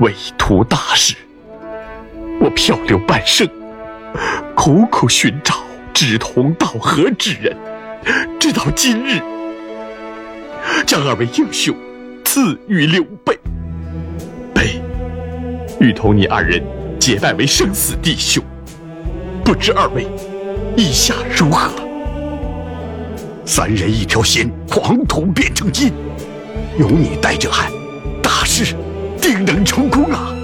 为图大事，我漂流半生，苦苦寻找志同道合之人，直到今日，将二位英雄赐予刘备。备欲同你二人结拜为生死弟兄，不知二位意下如何？三人一条心，黄土变成金。有你带着俺，大事定能成功啊！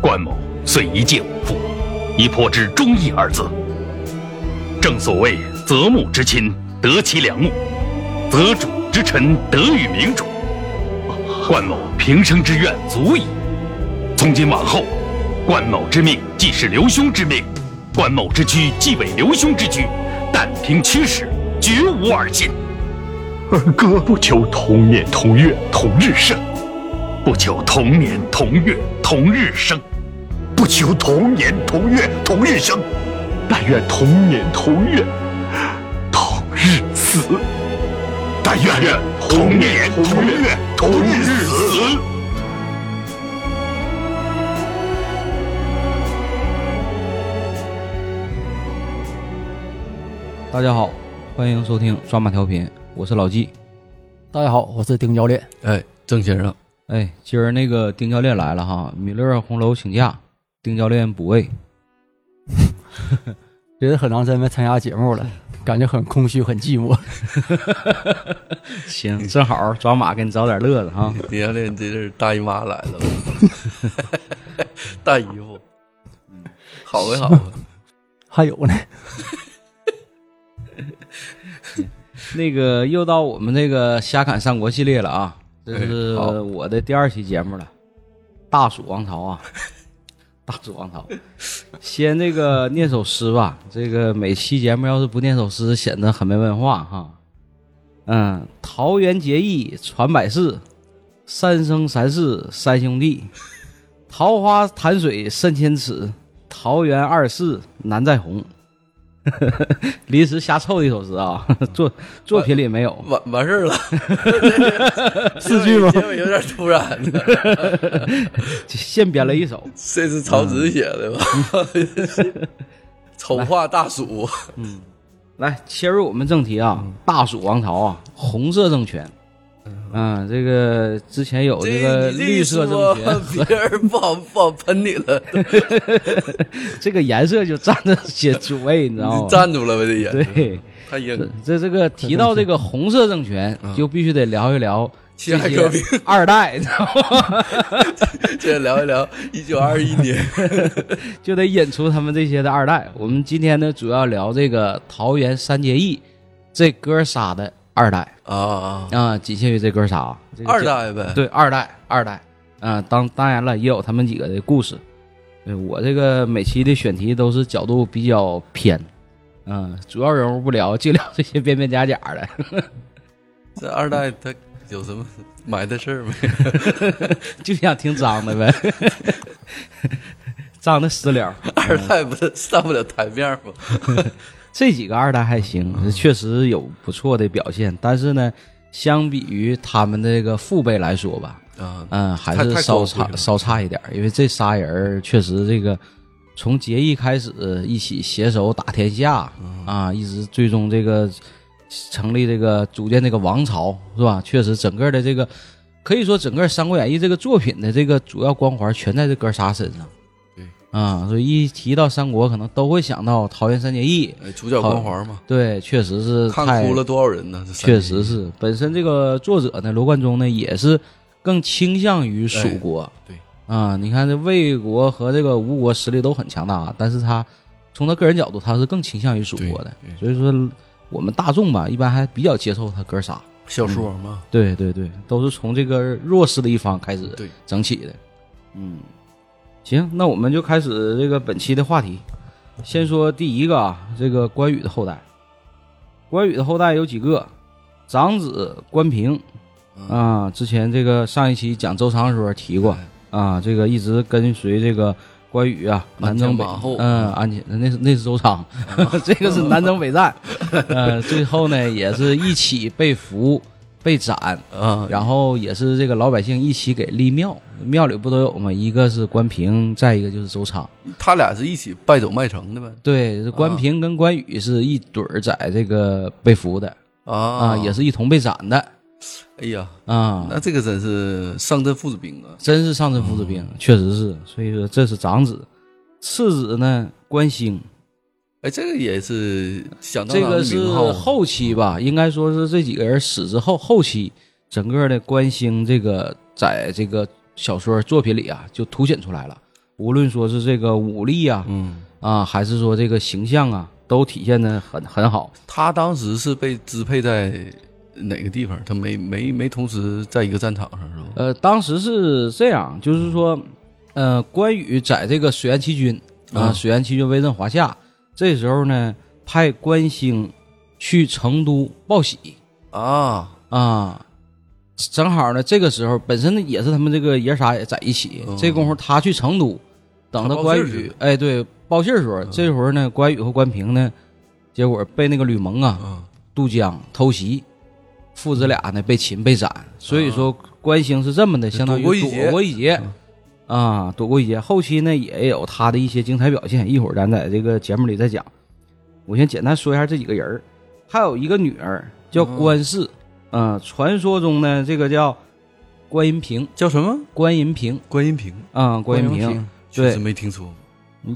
关某虽一介武夫，已颇知忠义二字。正所谓择木之亲，得其良木；择主之臣，得与明主。关某平生之愿足矣。从今往后，关某之命既是刘兄之命，关某之居既为刘兄之居，但凭驱使，绝无二心。二 哥不求同年同月同日生，不求同年同月同日生，不求同年同月同日生，但愿同年同月同日死。但愿同年同月同日死。大家好，欢迎收听刷马调频，我是老纪。大家好，我是丁教练。哎，郑先生，哎，今儿那个丁教练来了哈，米勒红楼请假，丁教练补位。觉得很长时间没参加节目了，感觉很空虚，很寂寞。行，正好抓马给你找点乐子哈。丁教练，这是大姨妈来了，大姨夫，好没好？还有呢。那个又到我们这个瞎侃三国系列了啊，这是我的第二期节目了，大蜀王朝啊，大蜀王朝，先这个念首诗吧。这个每期节目要是不念首诗，显得很没文化哈。嗯，桃园结义传百世，三生三世三兄弟，桃花潭水深千尺，桃园二世难再红。临时瞎凑的一首诗啊，作作品里没有。完完事儿了，四句吗？有点突然，现编了一首。这是曹植写的吧？丑化大蜀。嗯，来切入我们正题啊，大蜀王朝啊，红色政权。嗯，这个之前有这个绿色政权，别人不好不好喷你了。这个颜色就占着些主位，你知道吗？站住了呗，这颜色。对，太硬。这这个提到这个红色政权，就必须得聊一聊辛亥革命二代，知道吗？先聊一聊一九二一年，就得引出他们这些的二代。我们今天呢，主要聊这个桃园三结义这哥仨的。二代啊啊啊！仅限于这哥仨，二代呗。对，二代，二代。嗯，当当然了，也有他们几个的故事。对我这个每期的选题都是角度比较偏，嗯，主要人物不聊，就聊这些边边角角的。这二代他有什么埋的事儿没？就想听脏的呗，脏的私聊。二代不是上不了台面吗？这几个二代还行，确实有不错的表现，但是呢，相比于他们这个父辈来说吧，嗯，还是稍差稍差一点。因为这仨人确实这个从结义开始一起携手打天下啊，一直最终这个成立这个组建这个王朝是吧？确实整个的这个可以说整个《三国演义》这个作品的这个主要光环全在这哥仨身上。啊，所以一提到三国，可能都会想到桃园三结义，主角光环嘛。对，确实是看哭了多少人呢？确实是，本身这个作者呢，罗贯中呢，也是更倾向于蜀国。对啊，你看这魏国和这个吴国实力都很强大，但是他从他个人角度，他是更倾向于蜀国的。所以说，我们大众吧，一般还比较接受他哥仨小说嘛。对对对，都是从这个弱势的一方开始整起的。嗯。行，那我们就开始这个本期的话题。先说第一个啊，这个关羽的后代。关羽的后代有几个？长子关平啊，之前这个上一期讲周仓的时候提过啊，这个一直跟随这个关羽啊，南征北嗯，安且那是那是周仓，这个是南征北战，呃，最后呢也是一起被俘。被斩，啊，然后也是这个老百姓一起给立庙，庙里不都有吗？一个是关平，再一个就是周仓。他俩是一起败走麦城的呗？对，关平跟关羽是一对儿在这个被俘的啊啊，也是一同被斩的哎呀，啊。那这个真是上阵父子兵啊！真是上阵父子兵，确实是。所以说这是长子，次子呢关兴，哎，这个也是响当当的这个是后期吧，应该说是这几个人死之后，后期整个的关兴这个在这个小说作品里啊，就凸显出来了。无论说是这个武力啊，嗯，啊，还是说这个形象啊，都体现的很很好。他当时是被支配在哪个地方？他没没没同时在一个战场上是吧？呃，当时是这样，就是说，呃，关羽在这个水淹七军啊，嗯水淹七军威震华夏，这时候呢，派关兴去成都报喜。啊，啊，正好呢，这个时候本身呢也是他们这个爷仨也在一起，嗯。这功夫他去成都，等到关羽哎，对，报信儿的时候，这会儿呢，关羽和关平呢，结果被那个吕蒙啊啊，渡江偷袭，父子俩呢被擒被斩，所以说关兴是这么的，相当于躲过一劫啊，躲过一劫。后期呢也有他的一些精彩表现，一会儿咱在这个节目里再讲。我先简单说一下这几个人儿，还有一个女儿叫关氏，嗯、传说中呢这个叫关银平，叫什么？关银平关银平，啊、关银平，确实对没听说过。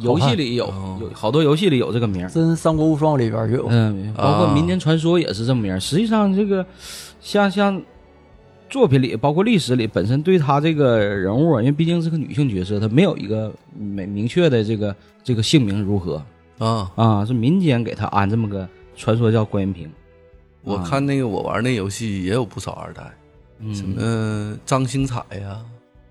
游戏里有哦有好多游戏里有这个名儿。真《三国无双》里边就有。嗯，包括民间传说也是这么名儿。实际上，这个像像作品里，包括历史里，本身对他这个人物啊，因为毕竟是个女性角色，她没有一个明明确的这个这个姓名如何。啊，啊，是民间给他安这么个传说叫关云平。我看那个我玩那游戏也有不少二代，什嗯，么张星彩呀、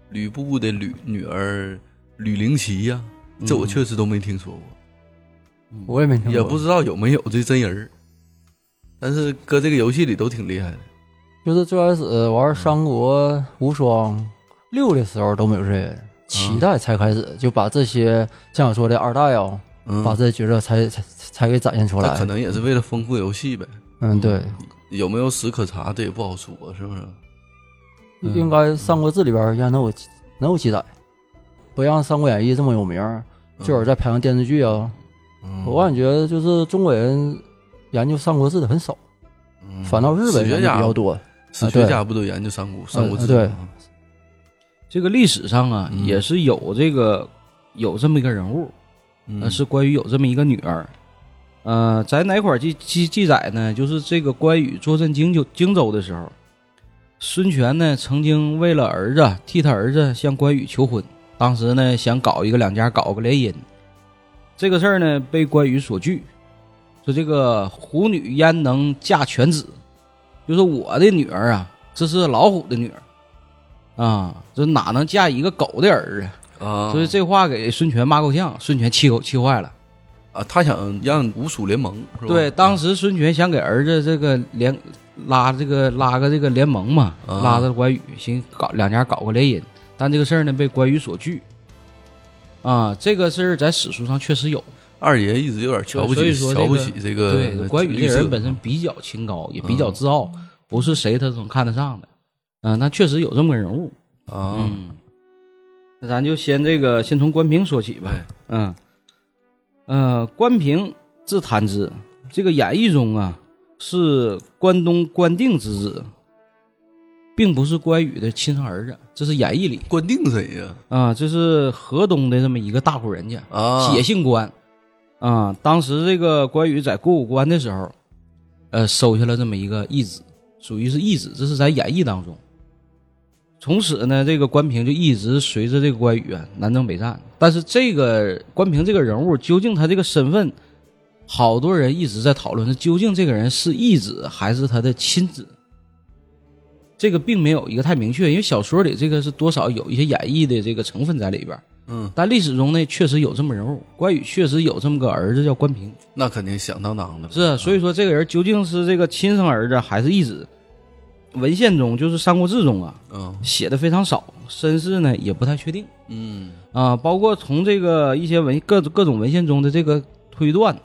吕布的吕女儿吕灵琪呀、这我确实都没听说过，我也没听过，也不知道有没有这真人儿。但是搁这个游戏里都挺厉害的。就是最开始玩《三国无双六》的时候都没有这人，七代才开始就把这些像我说的二代啊，嗯，把这些角色才才才给展现出来。那可能也是为了丰富游戏呗。嗯，对，有没有史可查，这也不好说，是不是？嗯应该《三国志》里边应该能有能有记载，不像《三国演义》这么有名儿，就是在拍上电视剧啊。嗯我感觉就是中国人研究《三国志》的很少，嗯反倒日本人学家比较多。史学家不都研究三国三国志吗？这个历史上啊，嗯也是有这个有这么一个人物，嗯呃，是关羽有这么一个女儿。呃，在哪块记记记载呢？就是这个关羽坐镇荆州荆州的时候，孙权呢曾经为了儿子替他儿子向关羽求婚，当时呢想搞一个两家搞个联姻，这个事儿呢被关羽所拒，说这个虎女焉能嫁犬子？就是我的女儿啊，这是老虎的女儿啊，这哪能嫁一个狗的儿子？啊，所以这话给孙权骂够呛，孙权气够气坏了。啊，他想让吴蜀联盟，是吧？对，当时孙权想给儿子这个联拉这个拉个这个联盟嘛，啊拉着关羽，行搞两家搞个联姻，但这个事儿呢被关羽所拒。啊，这个事儿在史书上确实有。二爷一直有点瞧不起，瞧不起这个对，关羽这人本身比较清高，也比较自傲，不是谁他都能看得上的。嗯、那确实有这么个人物。啊，嗯，那咱就先这个先从关平说起吧。嗯，呃，关平字贪之，这个演义中啊是关东关定之子，并不是关羽的亲生儿子，这是演义里关定谁呀？啊，这是河东的这么一个大户人家，啊，也姓关啊。当时这个关羽在过五关的时候，呃，收下了这么一个义子，属于是义子，这是在演义当中。从此呢，这个关平就一直随着这个关羽啊南征北战。但是这个关平这个人物，究竟他这个身份，好多人一直在讨论，他究竟这个人是义子还是他的亲子？这个并没有一个太明确，因为小说里这个是多少有一些演绎的这个成分在里边。嗯，但历史中呢，确实有这么人物，关羽确实有这么个儿子叫关平，那肯定响当当的。是啊，所以说这个人究竟是这个亲生儿子还是义子？文献中就是《三国志》中啊嗯写的非常少，身世呢也不太确定嗯啊。包括从这个一些文各各种文献中的这个推断，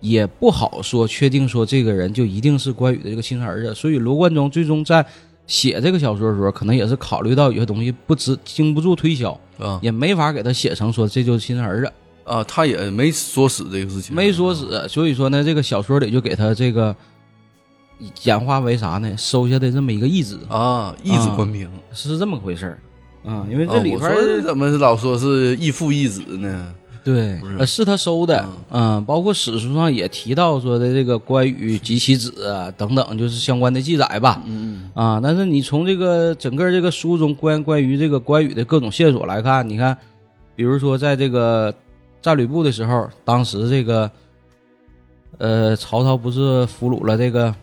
也不好说确定说这个人就一定是关羽的这个亲生儿子。所以罗贯中最终在写这个小说的时候，可能也是考虑到有些东西不值经不住推销，啊也没法给他写成说这就是亲生儿子，啊，他也没说死这个事情，没说死。所以说呢，这个小说里就给他这个演化为啥呢？收下的这么一个义子，啊，义子关平。是这么回事儿。啊，因为啊这里边怎么老说是义父义子呢？对是，呃，是他收的，嗯，包括史书上也提到说的这个关羽及其子啊等等，就是相关的记载吧，嗯。啊，但是你从这个整个这个书中关关于这个关羽的各种线索来看，你看，比如说在这个战吕布的时候，当时这个，呃，曹操不是俘虏了这个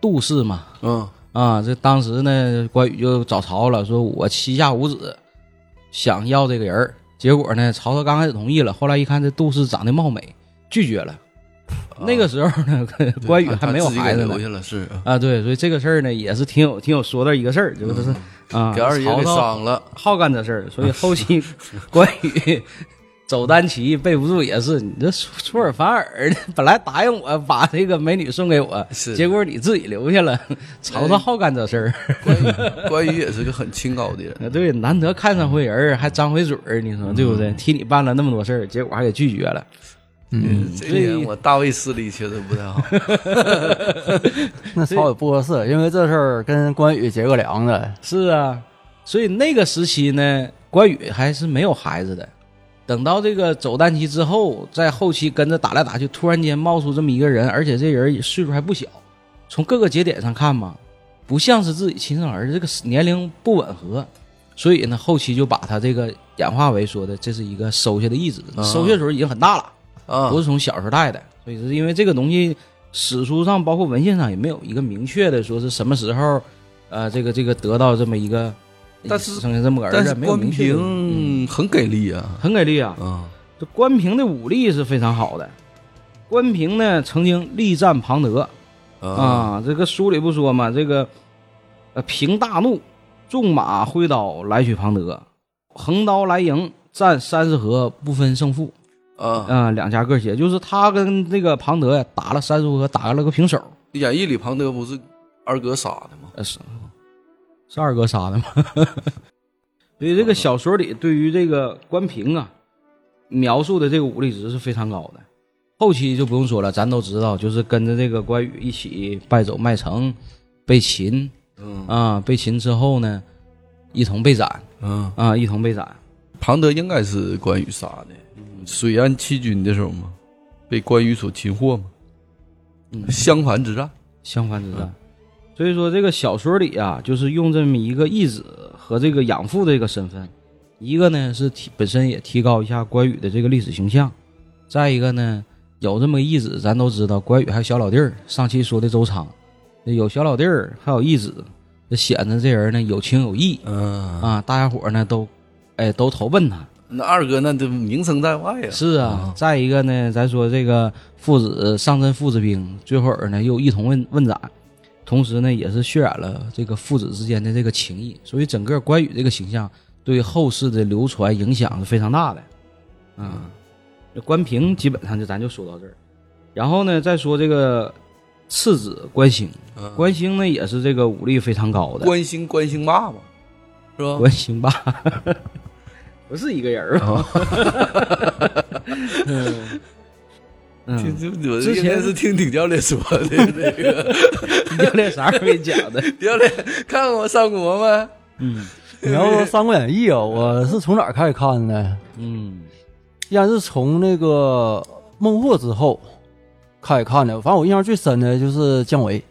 杜氏嘛，嗯。啊，这当时呢，关羽就找曹了，说我膝下无子，想要这个人儿。结果呢，曹操刚开始同意了，后来一看这杜氏长得貌美，拒绝了。那个时候呢，关羽还没有孩子呢他自己给留。下了是啊啊，对，所以这个事儿呢，也是挺有挺有说的一个事儿，就是啊，给二爷给伤了。好干这事儿，所以后期 关羽走单骑备不住也是，你这出出尔反尔的，本来答应我把这个美女送给我，是结果你自己留下了。曹操好干这事儿，关羽关羽也是个很清高的人。啊，对，难得看上回人儿，还张回嘴儿，你说对不对？替你办了那么多事儿，结果还给拒绝了。嗯，这点我大卫视力确实不太好。那曹也不合适，因为这事儿跟关羽结个梁子。是啊，所以那个时期呢，关羽还是没有孩子的。等到这个走单期之后，在后期跟着打来打去，突然间冒出这么一个人，而且这人也岁数还不小，从各个节点上看嘛，不像是自己亲生儿子，这个年龄不吻合，所以呢，后期就把他这个演化为说的这是一个收下的义子，收下的时候已经很大了。啊。不是从小时候带的，所以是因为这个东西，史书上包括文献上也没有一个明确的说是什么时候，呃，这个这个得到这么一个，但是生下这么个儿子，但是关没有明确的，平很给力啊。很给力啊。啊这关平的武力是非常好的，关平呢曾经力战庞德啊，这个书里不说嘛，这个呃平大怒，纵马挥刀来取庞德，横刀来迎，战三十合不分胜负。啊！啊、两家各血，就是他跟这个庞德呀打了三十回合，打了个平手。演义里庞德不是二哥杀的吗？呃，是是二哥杀的吗？所以这个小说里对于这个关平啊描述的这个武力值是非常高的。后期就不用说了，咱都知道，就是跟着这个关羽一起败走麦城，被擒嗯啊，被擒之后呢，一同被斩嗯，啊，一同被斩。庞德应该是关羽杀的。水岸七军的时候嘛，被关羽所擒获嘛。嗯襄樊之战。襄樊之战。所以说，这个小说里啊，就是用这么一个义子和这个养父的这个身份，一个呢是提本身也提高一下关羽的这个历史形象，再一个呢有这么个义子，咱都知道关羽还有小老弟儿，上期说的周仓，有小老弟儿还有义子，这显得这人呢有情有义嗯，啊，大家伙呢都哎都投奔他。那二哥那都名声在外呀。是啊，再一个呢，咱说这个父子上阵父子兵，最后儿呢又一同问问斩，同时呢也是渲染了这个父子之间的这个情谊，所以整个关羽这个形象对后世的流传影响是非常大的。嗯，这关平基本上就咱就说到这儿，然后呢再说这个次子关兴，嗯关兴呢也是这个武力非常高的，关兴关兴爸爸是吧？关兴爸 不是一个人儿吧？嗯嗯。这我之前是听顶教练说的这个。教练啥时候给你讲的？教练看过三国吗？嗯你要说《三国演义》啊，我是从哪儿开始看的？嗯应该是从那个孟获之后开始看的。反正我印象最深的就是姜维，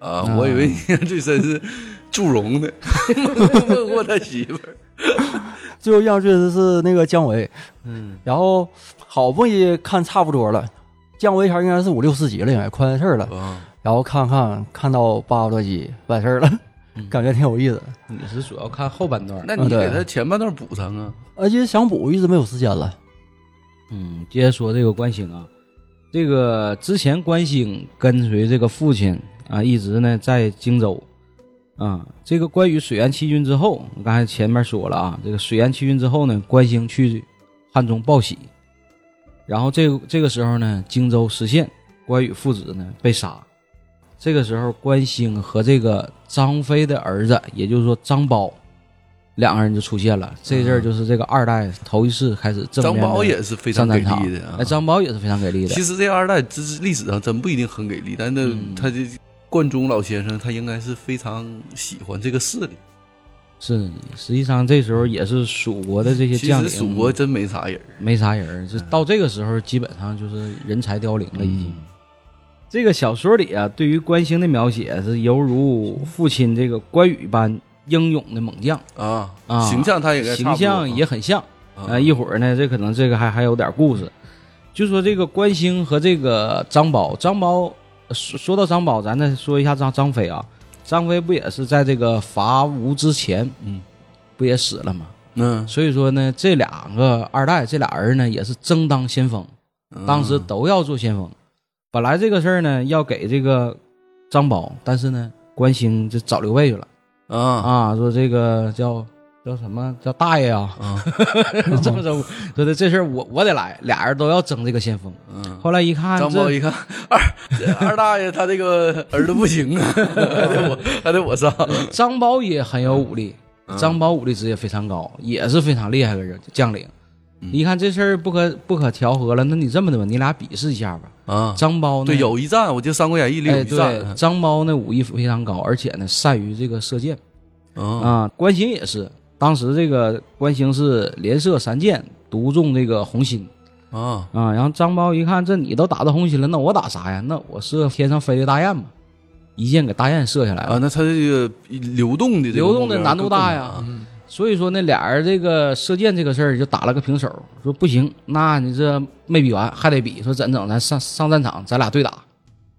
啊，我以为印象最深是祝融的，孟获他媳妇儿。最后印象最深是那个姜维。嗯然后好不容易看差不多了，姜维前应该是五六十集了，应该快完事儿了。啊，然后看看看到八十多集完事儿了，感觉挺有意思。你是主要看后半段。那你给他前半段补上啊。而且想补一直没有时间了。嗯，接着说这个关兴啊，这个之前关兴跟随这个父亲啊，一直呢在荆州啊。这个关羽水淹七军之后，我刚才前面说了啊，这个水淹七军之后呢，关兴去汉中报喜。然后这个这个时候呢，荆州失陷，关羽父子呢被杀。这个时候，关兴和这个张飞的儿子，也就是说张苞，两个人就出现了。这阵儿就是这个二代头一次开始正张面的苞也是非常给力的啊哎，。张苞也是非常给力的其。实这二代这是历史上真不一定很给力，但是嗯他这贯中老先生他应该是非常喜欢这个势力。是，实际上这时候也是蜀国的这些将领，实蜀国真没啥人，没啥人儿，就到这个时候基本上就是人才凋零了，已经。这个小说里啊，对于关兴的描写是犹如父亲这个关羽般英勇的猛将啊啊，形象他也形象也很像。啊呃，一会儿呢，这可能这个还还有点故事。就说这个关兴和这个张苞，张苞说说到张苞，咱再说一下张张飞啊。张飞不也是在这个伐吴之前，嗯，不也死了吗？嗯，所以说呢，这两个二代，这俩人呢也是争当先锋，嗯当时都要做先锋。本来这个事儿呢要给这个张苞，但是呢关兴就找刘备去了啊啊，说这个叫叫什么叫大爷啊，啊 这么着说的这事儿我我得来，俩人都要争这个先锋。嗯。后来一看这张苞一看二二大爷他这个儿子不行啊，还得我还得我上。张苞也很有武力，嗯张苞武力值也非常高，也是非常厉害的人将领。嗯一看这事儿不可不可调和了，那你这么的吧，你俩比试一下吧。啊，张苞呢？对，有一战，我记得《三国演义》里有哎，一战对，，张苞呢武艺非常高，而且呢善于这个射箭嗯啊。关兴也是，当时这个关兴是连射三箭，独中这个红心啊啊。然后张苞一看，这你都打到红心了，那我打啥呀？那我射天上飞的大雁吧，一箭给大雁射下来了。啊，那他这个流动的流动的难度大呀所以说那，俩人这个射箭这个事儿就打了个平手，说不行，那你这没比完，还得比，说怎整？咱上上战场，咱俩对打。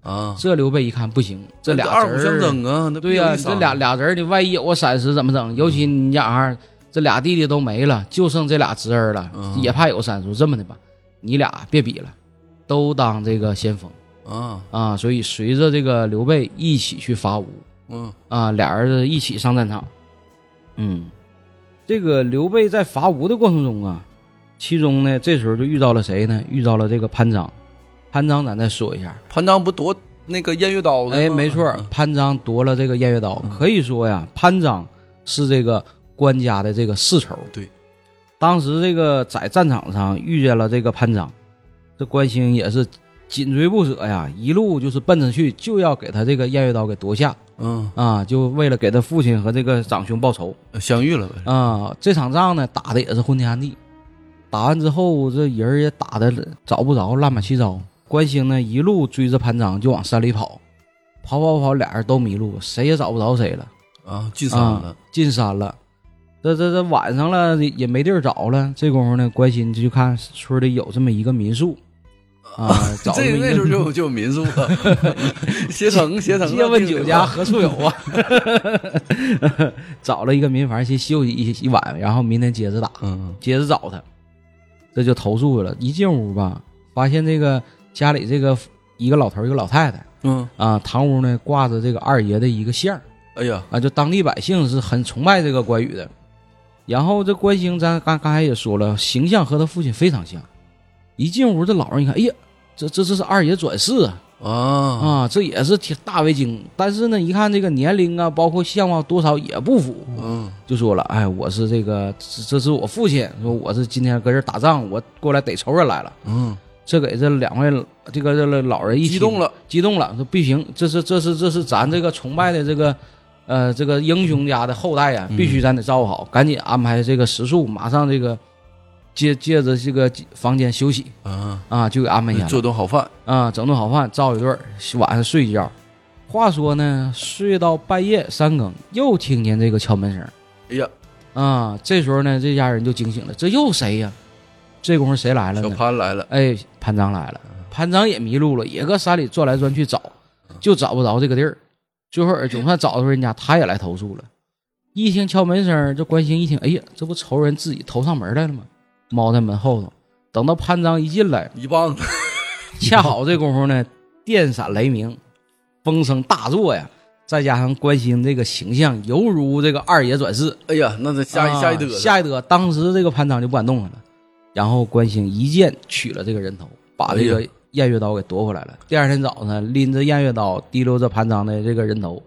啊，这刘备一看不行，这俩人儿相争啊，对呀、呀，这俩俩人儿你万一有个闪失怎么整？尤其你家儿这俩弟弟都没了，就剩这俩侄儿了，嗯也怕有闪失。这么的吧，你俩别比了，都当这个先锋啊，啊！所以随着这个刘备一起去伐吴嗯啊，俩人一起上战场。嗯，这个刘备在伐吴的过程中啊，其中呢，这时候就遇到了谁呢？遇到了这个潘璋。潘璋，咱再说一下，潘璋不夺那个偃月刀的吗？哎，没错，潘璋夺了这个偃月刀，可以说呀，潘璋是这个关家的这个世仇。对，当时这个在战场上遇见了这个潘璋，这关兴也是紧追不舍呀，一路就是奔着去，就要给他这个偃月刀给夺下。嗯，啊，就为了给他父亲和这个长兄报仇。相遇了呗，啊。这场仗呢，打的也是昏天暗地，打完之后，这人也打的找不着，乱八七糟。关兴呢，一路追着潘璋就往山里跑，跑跑跑，俩人都迷路，谁也找不着谁了。啊，进山啊了，，进山了。这这这晚上了，也没地儿找了。这功夫呢，关兴就去看村里有这么一个民宿啊，找这那时候就有就有民宿了，携程携程啊，借问酒家何处有啊？找了一个民房先休息一一晚，然后明天接着打，嗯接着找他。这就投宿去了。一进屋吧，发现这个家里这个一个老头儿一个老太太嗯，啊，堂屋呢挂着这个二爷的一个像儿。哎呀，啊，就当地百姓是很崇拜这个关羽的。然后这关兴，咱刚刚才也说了，形象和他父亲非常像。一进屋，这老人一看，哎呀，这这这是二爷转世啊！啊啊，这也是挺大为惊。但是呢，一看这个年龄啊，包括相貌多少也不符，嗯就说了，哎，我是这个，这这是我父亲，说我是今天搁这儿打仗，我过来逮仇人来了。嗯，这给这两位这个这个老人一听激动了，激动了，说不行，这是这是这是咱这个崇拜的这个呃这个英雄家的后代呀，嗯。必须咱得照顾好，赶紧安排这个食宿，马上这个借借着这个房间休息啊，啊，就给安排下做顿好饭，啊，整顿好饭，照一顿儿，晚上睡觉。话说呢，睡到半夜三更，又听见这个敲门声。哎呀，啊，这时候呢，这家人就惊醒了，这又谁呀？这功夫谁来了小？潘来了，哎，潘璋来了，潘璋也迷路了，也搁山里转来转去找，就找不着这个地儿。最后总算找到人家，他也来投诉了。一听敲门声，这关兴一听，哎呀，这不仇人自己投上门来了吗？猫在门后头。等到潘璋一进来，一棒子，恰好这功夫呢，电闪雷鸣，风声大作呀，再加上关兴这个形象犹如这个二爷转世，哎呀，那这吓一吓一嘚瑟，啊吓一得。当时这个潘璋就不敢动弹了，然后关兴一剑取了这个人头，把这个偃月刀给夺回来了。第二天早上，拎着偃月刀，提溜着潘璋的这个人头，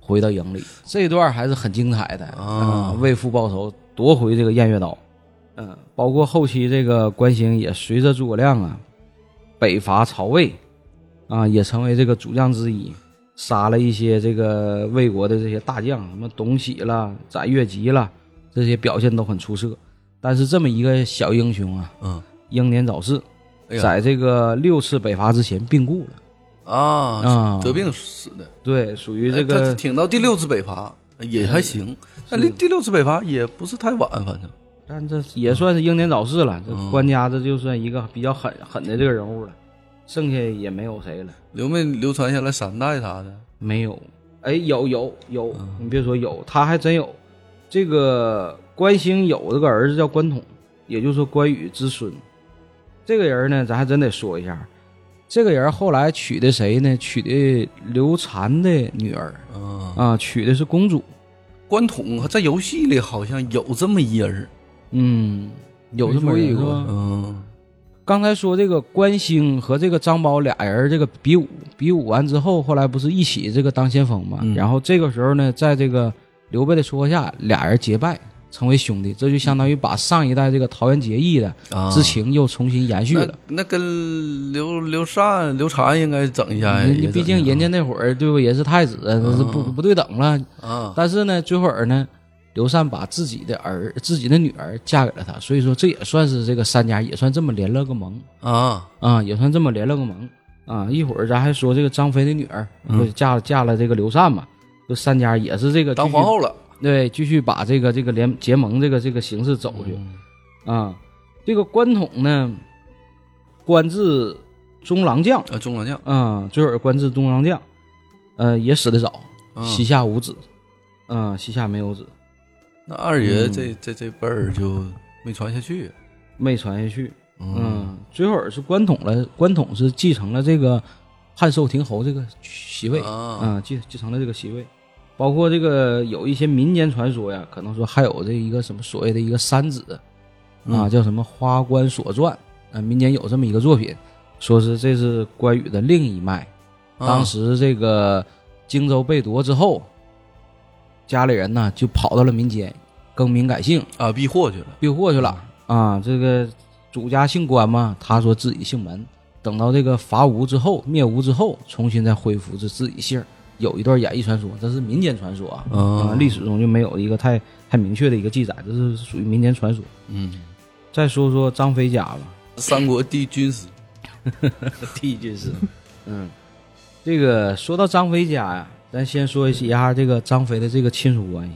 回到营里。这一段还是很精彩的啊嗯为父报仇，夺回这个偃月刀。嗯，包括后期这个关兴也随着诸葛亮啊，北伐曹魏，啊，也成为这个主将之一，杀了一些这个魏国的这些大将，什么董喜了、斩越吉了，这些表现都很出色。但是这么一个小英雄啊，嗯，英年早逝，哎呀在这个六次北伐之前病故了。啊啊得病死的。对，属于这哎他个挺到第六次北伐也还行，但离第六次北伐也不是太晚，反正但这也算是英年早逝了。这官家这就算一个比较狠狠的这个人物了，剩下也没有谁了。流没流传下来三代啥的。没有，哎，有有有，嗯你别说有，他还真有。这个关兴有这个儿子叫关统，也就是说关羽之孙。这个人呢，咱还真得说一下，这个人后来娶的谁呢？娶的刘禅的女儿啊，啊，娶的是公主。关统在游戏里好像有这么一人儿，嗯，有这么人是吧？嗯刚才说这个关兴和这个张苞俩人这个比武，比武完之后，后来不是一起这个当先锋嘛？嗯然后这个时候呢，在这个刘备的撮合下，俩人结拜成为兄弟，这就相当于把上一代这个桃园结义的啊之情又重新延续了。那那跟刘刘禅、刘禅应该整一下，你你毕竟人家那会儿对不也是太子，那是不啊不对等了。啊但是呢，最后儿呢，刘禅把自己的儿自己的女儿嫁给了他，所以说这也算是这个三家也算这么联了个盟。啊啊，也算这么联了个盟啊。一会儿咱还说这个张飞的女儿，嗯不是嫁嫁了这个刘禅嘛，这三家也是这个当皇后，了，对，继续把这个这个联结盟这个这个形式走去。嗯啊。这个关统呢，官至中郎将啊，中郎将，啊，最后官至中郎将，呃，也死得早，啊膝下无子，啊，膝下没有子，那二爷嗯。这这这辈儿就没传下去，没传下去。嗯嗯，最后是关统了，关统是继承了这个汉寿亭侯这个席位，啊。嗯，继继承了这个席位。包括这个有一些民间传说呀，可能说还有这一个什么所谓的一个三子啊，嗯叫什么《花关所传》啊，民间有这么一个作品，说是这是关羽的另一脉。啊当时这个荆州被夺之后，家里人呢就跑到了民间，更名改姓，啊避祸去了，避祸去了啊。这个主家姓关嘛，他说自己姓门。等到这个伐吴之后，灭吴之后，重新再恢复这自己姓儿。有一段演绎传说，这是民间传说啊，啊啊，历史中就没有一个太太明确的一个记载，这是属于民间传说。嗯，再说说张飞家吧，三国第一军师，第一军师，嗯，这个说到张飞家呀，咱先说一下这个张飞的这个亲属关系，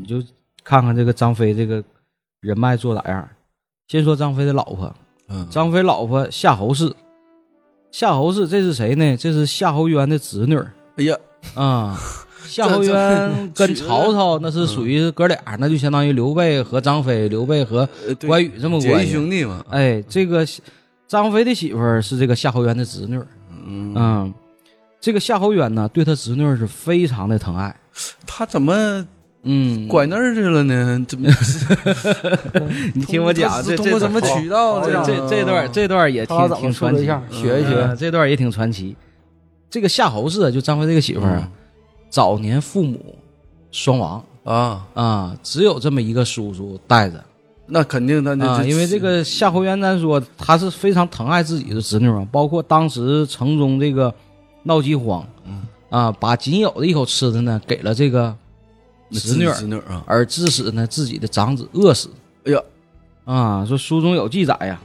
你就看看这个张飞这个人脉做咋样。先说张飞的老婆，嗯，张飞老婆夏侯氏，夏侯氏这是谁呢？这是夏侯渊的侄女儿。哎呀，啊。夏侯渊跟曹操那是属于哥俩，那就相当于刘备和张飞、刘备和关羽这么关系。兄弟嘛，哎，这个张飞的媳妇儿是这个夏侯渊的侄女儿，嗯，嗯，这个夏侯渊呢，对他侄女儿是非常的疼爱，他怎么嗯，拐那儿去了呢？怎么？你听我讲，这这通过什么渠道这？这这段这段也挺挺传奇学一学嗯这段也挺传奇。这个夏侯氏啊就张飞这个媳妇儿啊，早年父母双亡。啊，啊，只有这么一个叔叔带着。那肯定的那啊，因为这个夏侯渊咱说他是非常疼爱自己的侄女嘛，包括当时城中这个闹饥荒，啊，把仅有的一口吃的呢给了这个侄女儿，侄女儿啊，而致使呢自己的长子饿死。哎呀，啊，说书中有记载呀，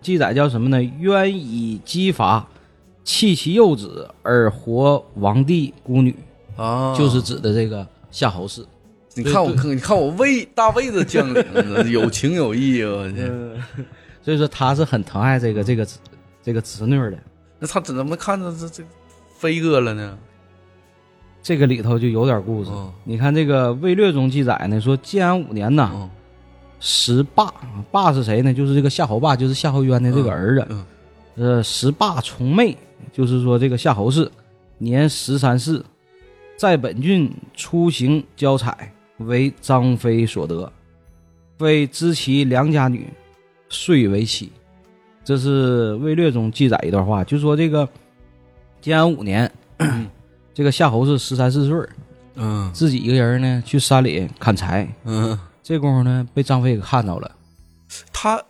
记载叫什么呢？渊以饥乏弃其幼子而活王帝孤女，啊，就是指的这个夏侯氏。你看我，你看我魏大魏的将领，有情有义啊！我这所以说他是很疼爱这个这个这个侄女的。那他怎么看着这这飞哥了呢？这个里头就有点故事。哦你看这个《魏略》中记载呢，说建安五年呐，嗯十霸霸是谁呢？就是这个夏侯霸，就是夏侯渊的这个儿子。嗯呃，十霸从妹，就是说这个夏侯氏，年十三四，在本郡出行交彩，为张飞所得。非知其良家女，遂为妻。这是《魏略》中记载一段话，就说这个建安五年，这个夏侯氏十三四岁，嗯自己一个人呢去山里砍柴，嗯，这功夫呢被张飞给看到了，他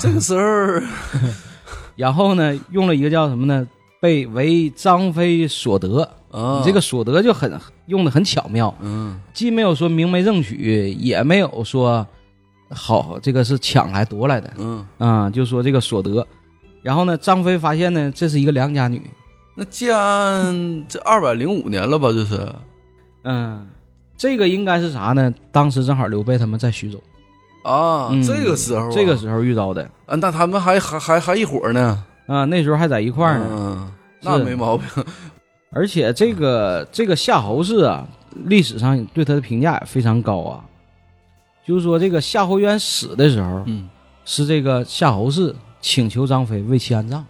这个时候，然后呢用了一个叫什么呢？被为张飞所得，啊，你这个所得就很用的很巧妙，嗯。既没有说明媒正娶，也没有说好这个是抢来夺来的，嗯，啊、就说这个所得。然后呢，张飞发现呢，这是一个良家女，那建安这二百零五年了吧？这是？嗯，这个应该是啥呢？当时正好刘备他们在徐州，啊，嗯这个时候啊，这个时候遇到的，啊，那他们还还还还一伙呢，啊、那时候还在一块儿呢。嗯，那没毛病，而且这个这个夏侯氏啊，历史上对他的评价也非常高啊。就是说，这个夏侯渊死的时候，嗯是这个夏侯氏请求张飞为其安葬。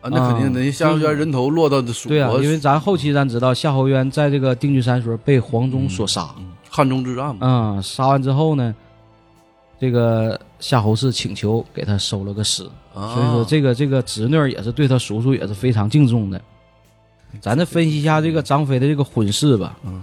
啊，那肯定的，夏侯渊人头落到的蜀对啊，国，因为咱后期咱知道夏侯渊在这个定军山时候被黄忠所杀，嗯汉中之战嘛，嗯，杀完之后呢，这个夏侯氏请求给他收了个尸，啊所以说这个这个侄女儿也是对他叔叔也是非常敬重的。咱再分析一下这个张飞的这个婚事吧。嗯，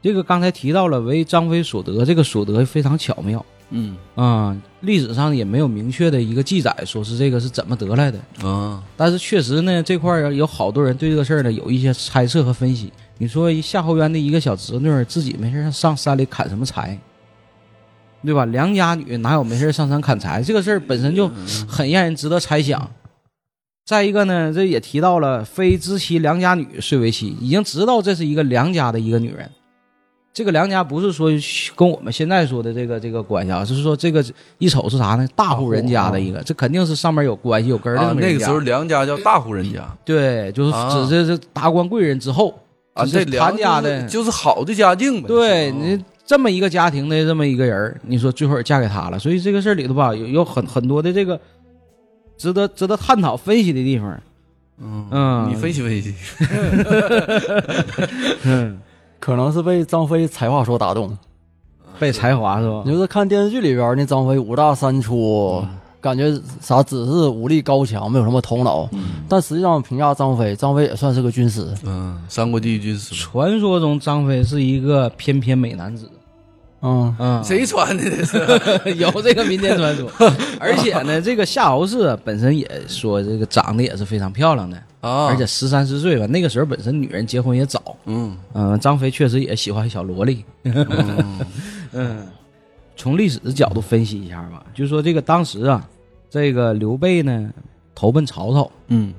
这个刚才提到了为张飞所得，这个所得非常巧妙。嗯啊、历史上也没有明确的一个记载，说是这个是怎么得来的。啊，但是确实呢，这块儿有好多人对这个事儿呢有一些猜测和分析。你说夏侯渊的一个小侄女儿自己没事儿上山里砍什么柴，对吧？良家女哪有没事上山砍柴？这个事儿本身就很让人值得猜想。再一个呢，这也提到了非知其良家女遂为妻，已经知道这是一个良家的一个女人。这个良家不是说跟我们现在说的这个这个关系啊，就是说这个一瞅是啥呢？大户人家的一个，这肯定是上面有关系有根儿那个时候良家叫大户人家对，就是啊指这是达官贵人之后啊，这良家的，就是就是好的家境呗，对啊你这么一个家庭的这么一个人儿，你说最后也嫁给他了，所以这个事儿里头吧，有有很很多的这个值得值得探讨分析的地方。嗯嗯你分析分析，嗯，可能是被张飞才华所打动。被才华是吧你？就是看电视剧里边那张飞五大三粗，感觉啥只是武力高强，没有什么头脑。但实际上评价张飞，张飞也算是个军师。嗯，三国第一军师，传说中张飞是一个翩翩美男子，嗯，嗯，谁穿的？这是？有这个民间传说，而且呢，这个夏侯氏本身也说这个长得也是非常漂亮的，啊，而且十三四岁吧，那个时候本身女人结婚也早，嗯。嗯，张飞确实也喜欢小萝莉，嗯，从历史的角度分析一下吧，就说这个当时啊，这个刘备呢投奔曹操，嗯。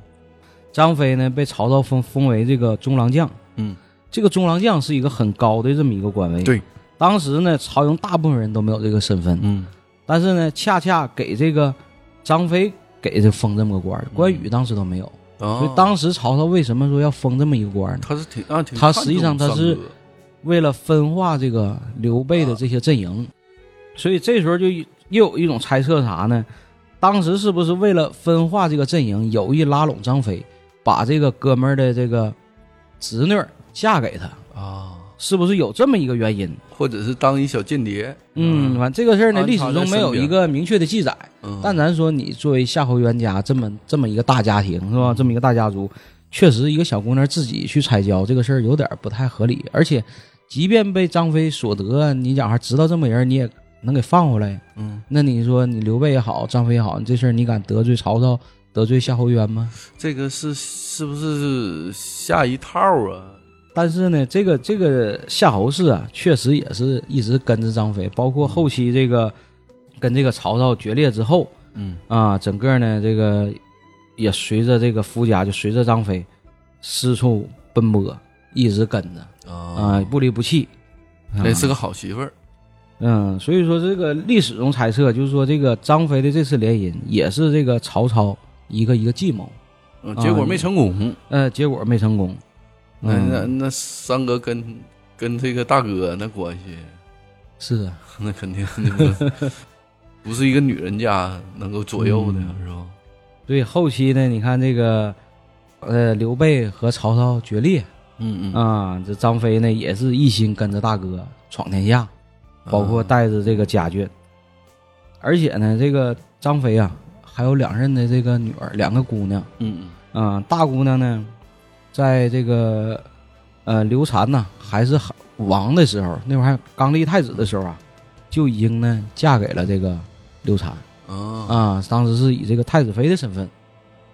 张飞呢被曹操封封为这个中郎将，嗯，这个中郎将是一个很高的这么一个官位，对，当时呢曹营大部分人都没有这个身份，嗯。但是呢恰恰给这个张飞给这封这么个官儿，关羽当时都没有，啊，所以当时曹操为什么说要封这么一个官呢？他是挺啊挺他实际上他是为了分化这个刘备的这些阵营，所以这时候就又有一种猜测啥呢？当时是不是为了分化这个阵营，有意拉拢张飞，把这个哥们儿的这个侄女嫁给他？啊，是不是有这么一个原因？或者是当一小间谍，嗯，反正这个事儿呢，历史中没有一个明确的记载。嗯，但咱说，你作为夏侯渊家这么这么一个大家庭是吧？这么一个大家族，确实一个小姑娘自己去采交这个事儿有点不太合理。而且，即便被张飞所得，你讲还知道这么人，你也能给放回来。嗯，那你说你刘备也好，张飞也好，你这事儿你敢得罪曹操，得罪夏侯渊吗？这个是是不是下一套啊？但是呢，这个这个夏侯氏啊，确实也是一直跟着张飞，包括后期这个跟这个曹操决裂之后嗯啊，整个呢这个也随着这个夫家就随着张飞四处奔波，一直跟着啊，不离不弃。那是个好媳妇儿，嗯，所以说这个历史中猜测，就是说这个张飞的这次联姻也是这个曹操一个一个计谋，嗯，结果没成功。呃，结果没成功。那那嗯，那三哥跟跟这个大哥那关系，是啊，那肯定那不不是一个女人家能够左右的，嗯是吧？对，后期呢，你看这个，呃，刘备和曹操决裂嗯嗯，啊，这张飞呢也是一心跟着大哥闯天下，包括带着这个家眷。而且呢，这个张飞啊，还有两任的这个女儿，两个姑娘。嗯啊、大姑娘呢，在这个呃刘禅呢还是王的时候，那会儿还刚立太子的时候啊，就已经呢嫁给了这个刘禅啊。当时是以这个太子妃的身份，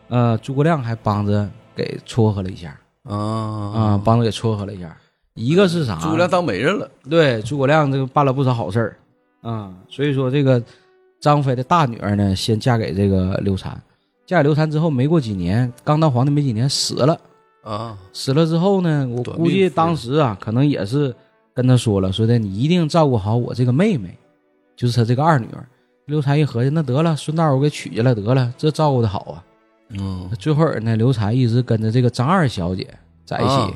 呃，诸葛亮还帮着给撮合了一下啊啊，帮着给撮合了一下。一个是啥？诸葛亮当媒人了，对诸葛亮这个办了不少好事儿啊，所以说这个张飞的大女儿呢，先嫁给这个刘禅，嫁给刘禅之后，没过几年，刚当皇帝没几年死了。啊死了之后呢，我估计当时啊，可能也是跟他说了，说的你一定照顾好我这个妹妹，就是他这个二女儿。刘禅一合计，那得了，顺道我给娶下来得了，这照顾的好啊。嗯最后儿呢，刘禅一直跟着这个张二小姐在一起，啊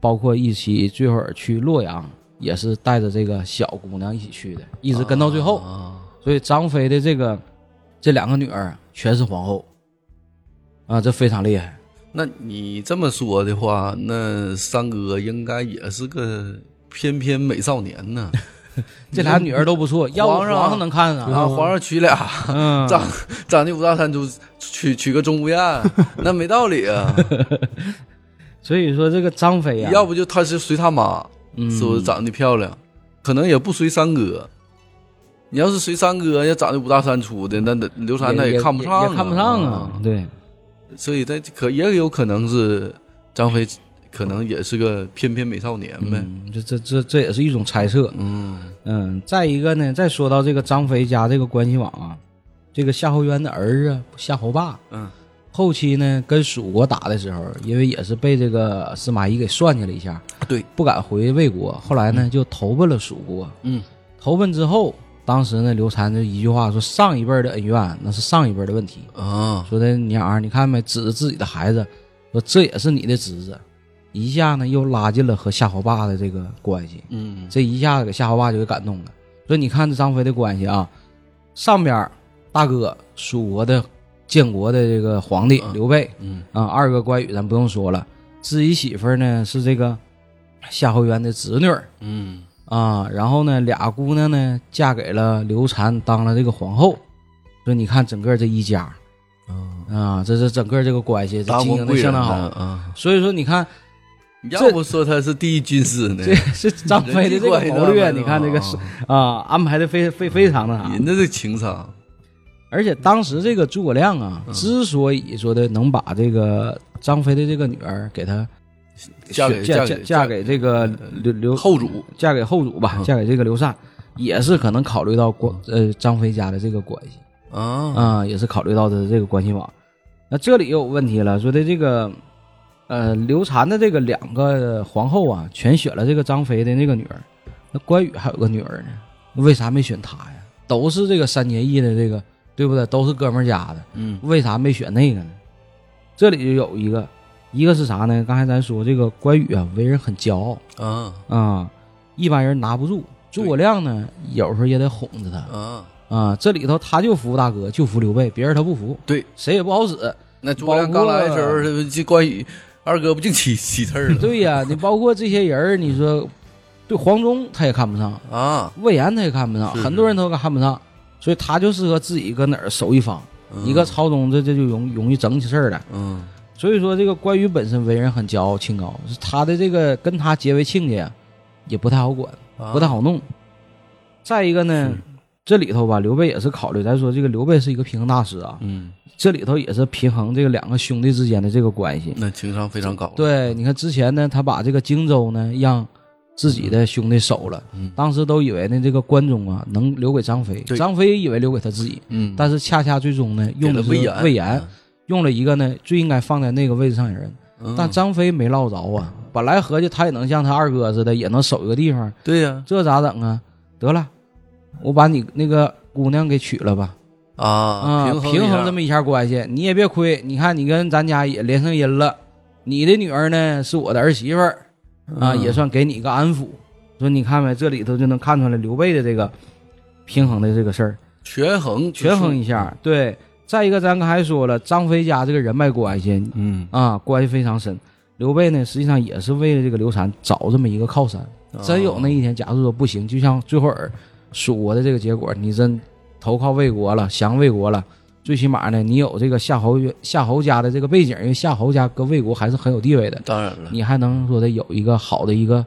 包括一起最后儿去洛阳，也是带着这个小姑娘一起去的，一直跟到最后。啊所以张飞的这个这两个女儿啊全是皇后，啊，这非常厉害。那你这么说的话，那三哥应该也是个翩翩美少年呢。这俩女儿都不错，要不皇上皇上能看上啊，皇上娶俩，嗯，长长得五大三粗，娶娶个钟无艳，那没道理啊。所以说这个张飞啊、要不就他是随他妈，是不是长得漂亮，可能也不随三哥。你要是随三哥，要长得五大三粗的，那那刘禅他也看不上、也看不上啊。对，所以他可也有可能是张飞，可能也是个翩翩美少年呗。嗯，这这这这也是一种猜测。嗯嗯，再一个呢，再说到这个张飞家这个关系网啊，这个夏侯渊的儿子夏侯霸，嗯后期呢跟蜀国打的时候，因为也是被这个司马懿给算计了一下，对，不敢回魏国，后来呢就投奔了蜀国。嗯投奔之后，当时呢刘禅就一句话说：“上一辈儿的恩怨那是上一辈儿的问题。”啊，说的娘儿，你看没，指着自己的孩子，说这也是你的侄子，一下呢又拉近了和夏侯霸的这个关系，嗯。这一下子给夏侯霸就给感动了。所以你看这张飞的关系啊，上边儿大哥蜀国的建国的这个皇帝嗯刘备嗯。啊，二哥关羽咱不用说了，自己媳妇儿呢是这个夏侯渊的侄女儿。嗯啊，然后呢俩姑娘呢嫁给了刘禅当了这个皇后，所以你看整个这一家。啊，啊，这是整个这个关系这达经营的相当好。啊。所以说，你看，要不说他是第一军师呢，这 是张飞的这个谋略，你看这个是啊，安排的非非非常的好。人家这情商，而且当时这个诸葛亮啊，嗯之所以说的能把这个张飞的这个女儿给他嫁给嫁嫁给嫁给这个刘刘后主，嫁给后主吧，嗯嫁给这个刘禅，也是可能考虑到关呃张飞家的这个关系。啊啊，也是考虑到的这个关系网。那这里又有问题了，说的这个，呃，刘禅的这个两个皇后啊，全选了这个张飞的那个女儿，那关羽还有个女儿呢，为啥没选他呀？都是这个三结义的这个，对不对？都是哥们儿家的，嗯为啥没选那个呢？这里就有一个，一个是啥呢？刚才咱说这个关羽啊，为人很骄傲啊啊，一般人拿不住。诸葛亮呢，有时候也得哄着他。啊，啊，这里头他就服大哥，就服刘备，别人他不服，对，谁也不好使。那诸葛亮刚来的时候，这这关羽二哥不净起起刺儿了对呀、你包括这些人儿，你说对黄忠他也看不上，啊？魏延他也看不上，很多人都看不上，所以他就适合自己搁哪儿守一方。一个朝中这这就容容易整起事儿来。嗯所以说，这个关羽本身为人很骄傲清高，是他的这个跟他结为亲家也不太好管，啊。不太好弄。再一个呢，这里头吧，刘备也是考虑，咱说这个刘备是一个平衡大师啊，嗯，这里头也是平衡这个两个兄弟之间的这个关系。那情商非常高。，对，你看之前呢，他把这个荆州呢让自己的兄弟守了，嗯。当时都以为呢这个关中啊能留给张飞，张飞也以为留给他自己，嗯，但是恰恰最终呢用的是魏延，魏延，用了一个呢最应该放在那个位置上的人，嗯但张飞没落着啊。本来合计他也能像他二哥似的，也能守一个地方，对呀这咋整啊？得了，我把你那个姑娘给娶了吧，啊，啊，平衡平衡这么么一下关系，你也别亏。你看你跟咱家也连上姻了，你的女儿呢是我的儿媳妇儿啊，嗯也算给你一个安抚。说你看没，这里头就能看出来刘备的这个平衡的这个事儿，权衡权衡一下。对，再一个咱刚才说了，张飞家这个人脉关系嗯，啊，关系非常深。刘备呢，实际上也是为了这个刘禅找这么一个靠山。哦真有那一天，假如说不行，就像最后儿蜀国的这个结果，你真投靠魏国了，降魏国了，最起码呢，你有这个夏侯夏侯家的这个背景，因为夏侯家跟魏国还是很有地位的，当然了，你还能说的有一个好的一个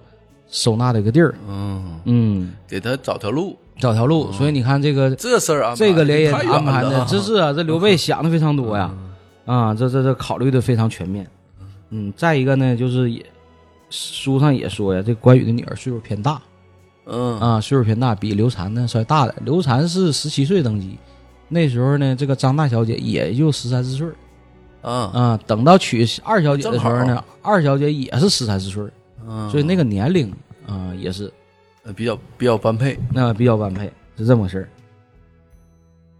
收纳的一个地儿，嗯，嗯，给他找条路，找条路。所以你看这个这事儿啊这个连夜安排的，这是啊，这刘备想的非常多呀，啊，这这这考虑的非常全面。嗯，再一个呢，就是也书上也说呀，这关羽的女儿岁数偏大。嗯。啊，岁数偏大，比刘禅呢稍微大点。刘禅是十七岁登基，那时候呢，这个张大小姐也就十三四岁啊。啊。等到娶二小姐的时候呢，二小姐也是十三四岁，嗯，所以那个年龄啊也是呃比较比较般配，那比较般配，是这么回事儿。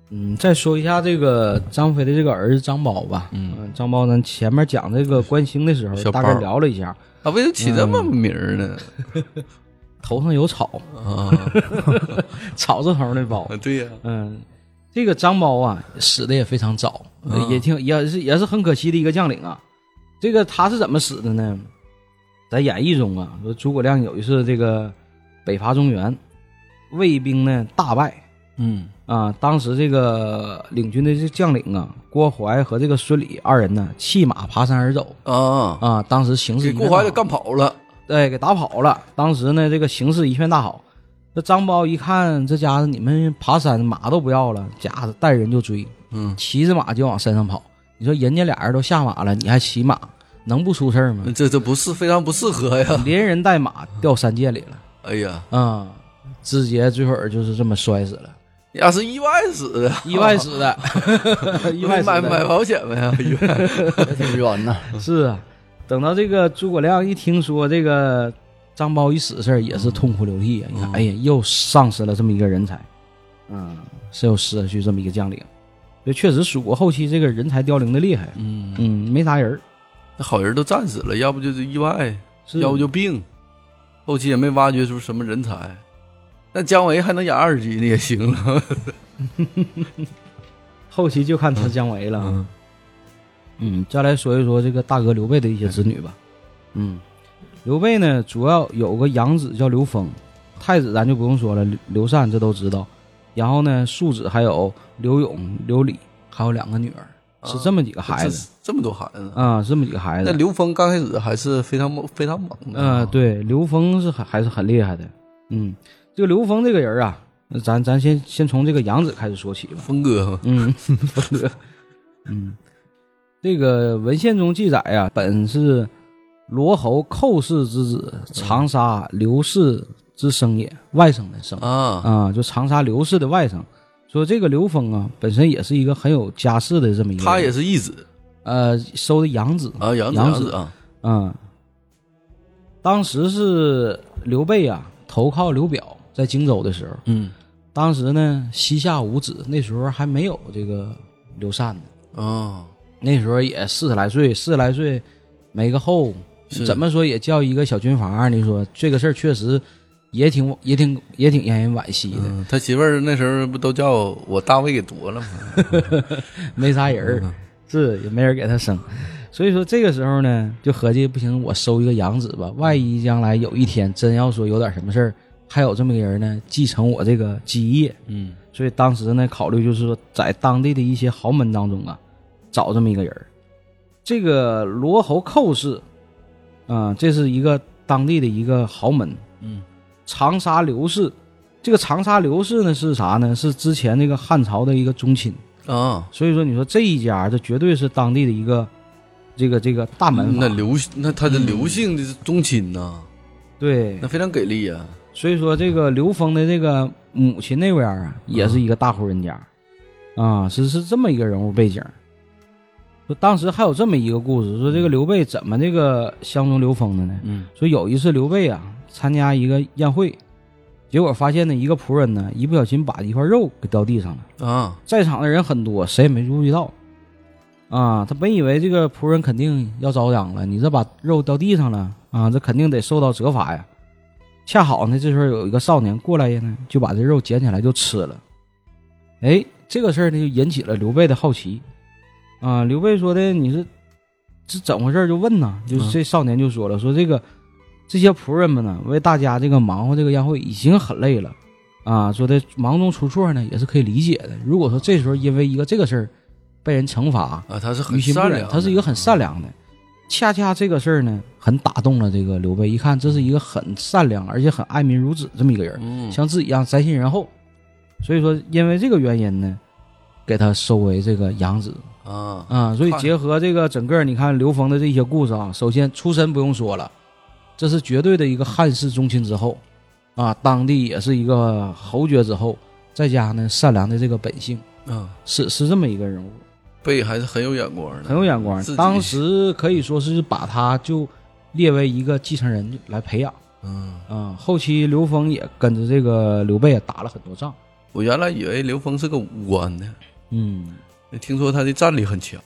嗯，再说一下这个张飞的这个儿子张苞吧。嗯张苞咱前面讲这个关兴的时候，大概聊了一下，啊，为什么起这么名儿呢？头上有草，啊，草字头的包。对呀，嗯，这个张苞啊，死的也非常早，嗯也挺也是也是很可惜的一个将领啊。这个他是怎么死的呢？在演义中啊，说诸葛亮有一次这个北伐中原，魏兵呢大败，嗯啊，当时这个领军的这将领啊，郭淮和这个孙礼二人呢，弃马爬山而走啊，啊。当时形势给郭淮给干跑了，对，给打跑了。当时呢，这个形势一片大好。那张苞一看，这家伙你们爬山马都不要了，家伙带人就追，嗯，骑着马就往山上跑。你说人家俩人都下马了，你还骑马，能不出事儿吗？这这不是非常不适合呀，连人带马掉山涧里了哎呀，啊！直接最后就是这么摔死了，要是意外死的，意外死的，意外死的。买买保险呗呀，意外挺冤呐。是啊，等到这个诸葛亮一听说这个张苞一死事儿，也是痛哭流涕啊！你看，嗯。哎呀，又丧失了这么一个人才，嗯，是又失去这么一个将领，这确实蜀国后期这个人才凋零的厉害，嗯，嗯，没啥人儿，那好人都战死了，要不就是意外，要不就病，后期也没挖掘出什么人才。那姜维还能演二级呢，也行了。后期就看他姜维了啊。嗯嗯，再来说一说这个大哥刘备的一些子女吧。嗯，刘备呢，主要有个养子叫刘封，太子咱就不用说了，刘刘禅这都知道。然后呢，庶子还有刘勇、刘礼，还有两个女儿，是这么几个孩子这这么多孩子，啊，这么几个孩子。那刘峰刚开始还是非常猛，非常猛的。啊，，对，刘峰是还还是很厉害的。嗯，这个刘峰这个人啊，那咱咱先先从这个杨子开始说起吧。峰哥，嗯，峰哥，嗯，这个文献中记载呀、本是罗侯寇氏之子，长沙刘氏之生也，外甥的生啊，啊，就长沙刘氏的外甥。说这个刘封啊，本身也是一个很有家世的这么一个人，他也是义子。呃收的养子啊，养子啊，嗯，当时是刘备啊投靠刘表，在荆州的时候，嗯。当时呢膝下无子，那时候还没有这个刘禅呢。啊，那时候也四十来岁，四十来岁没个后，怎么说也叫一个小军阀。你说这个事儿确实也挺也挺也挺让人惋惜的，嗯，他媳妇儿那时候不都叫我大卫给夺了吗？没啥人儿，是也没人给他生。所以说这个时候呢，就合计不行，我收一个养子吧，万一将来有一天真要说有点什么事儿，还有这么个人呢继承我这个基业。嗯所以当时呢，考虑就是说，在当地的一些豪门当中啊，找这么一个人儿。这个罗侯寇氏，啊、这是一个当地的一个豪门。嗯长沙刘氏，这个长沙刘氏呢是啥呢？是之前那个汉朝的一个宗亲。啊，所以说，你说这一家，这绝对是当地的一个这个这个大门。那刘那他的刘姓的宗亲呐，对那，非常给力呀。所以说这个刘封的这个母亲那边啊，也是一个大户人家，啊，是是这么一个人物背景。说当时还有这么一个故事，说这个刘备怎么这个相中刘封的呢？嗯说有一次刘备啊参加一个宴会，结果发现呢一个仆人呢一不小心把一块肉给掉地上了，啊，在场的人很多，谁也没注意到。啊，他本以为这个仆人肯定要遭殃了，你这把肉掉地上了啊，这肯定得受到责罚呀。恰好呢，这时候有一个少年过来呢，就把这肉捡起来就吃了。哎，这个事儿呢就引起了刘备的好奇。啊，刘备说的你是这怎么回事？就问呢，就是这少年就说了，说这个这些仆人们呢，为大家这个忙活这个宴会已经很累了，啊，说的忙中出错呢，也是可以理解的。如果说这时候因为一个这个事儿被人惩罚，啊，他是很善良的，他是一个很善良的。恰恰这个事儿呢，很打动了这个刘备。一看，这是一个很善良而且很爱民如子这么一个人，嗯，像自己一样宅心仁厚。所以说，因为这个原因呢，给他收为这个养子啊，啊。所以结合这个整个，你看刘封的这些故事啊，首先出身不用说了，这是绝对的一个汉室宗亲之后啊，当地也是一个侯爵之后，再加上呢善良的这个本性，啊，是是这么一个人物。贝还是很有眼光的，很有眼光当时可以说是把他就列为一个继承人来培养。嗯，啊、后期刘封也跟着这个刘备也打了很多仗。我原来以为刘峰是个武官呢，嗯，听说他的战力很强，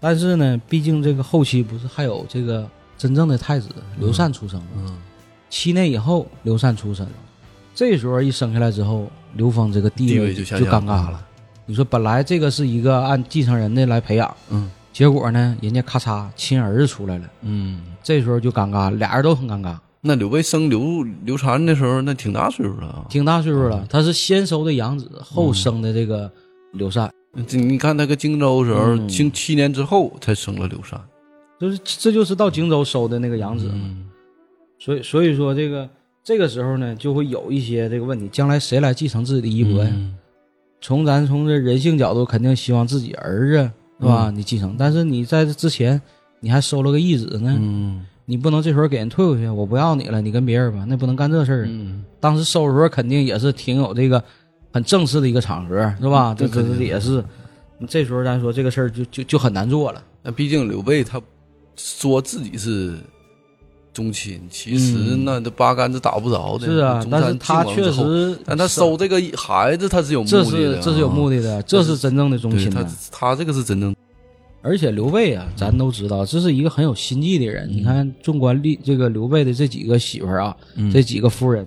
但是呢，毕竟这个后期不是还有这个真正的太子刘禅出生了？嗯，七年以后，刘禅出生了。这时候一生下来之后，刘封这个地地位位就尴尬了。你说本来这个是一个按继承人的来培养，嗯。结果呢，人家咔嚓亲儿子出来了，嗯，这时候就尴尬，俩人都很尴尬。那刘备生刘刘禅的时候，那挺大岁数了啊，挺大岁数嗯。了，他是先收的养子，后生的这个刘禅，这你看那个荆州时候，嗯。经七年之后才生了刘禅，就是这就是到荆州收的那个养子嘛。嗯所以所以说这个这个时候呢，就会有一些这个问题，将来谁来继承自己的衣钵呀？嗯从咱从这人性角度，肯定希望自己儿子是吧？你继承，但是你在这之前你还收了个义子呢，嗯你不能这时候给人退回去，我不要你了，你跟别人吧，那不能干这事儿当时收的时候肯定也是挺有这个很正式的一个场合，是吧？这这这也是，这时候咱说这个事儿就就就很难做了。那毕竟刘备他说自己是宗亲，其实嗯那这八竿子打不着的。是啊，但是他确实，但他收这个孩子，他是有目这的的这是有目的的，这是真正的忠亲他。他这个是真正而且刘备啊，咱都知道，这是一个很有心计的人。你看，纵观历这个刘备的这几个媳妇儿啊，嗯这几个夫人，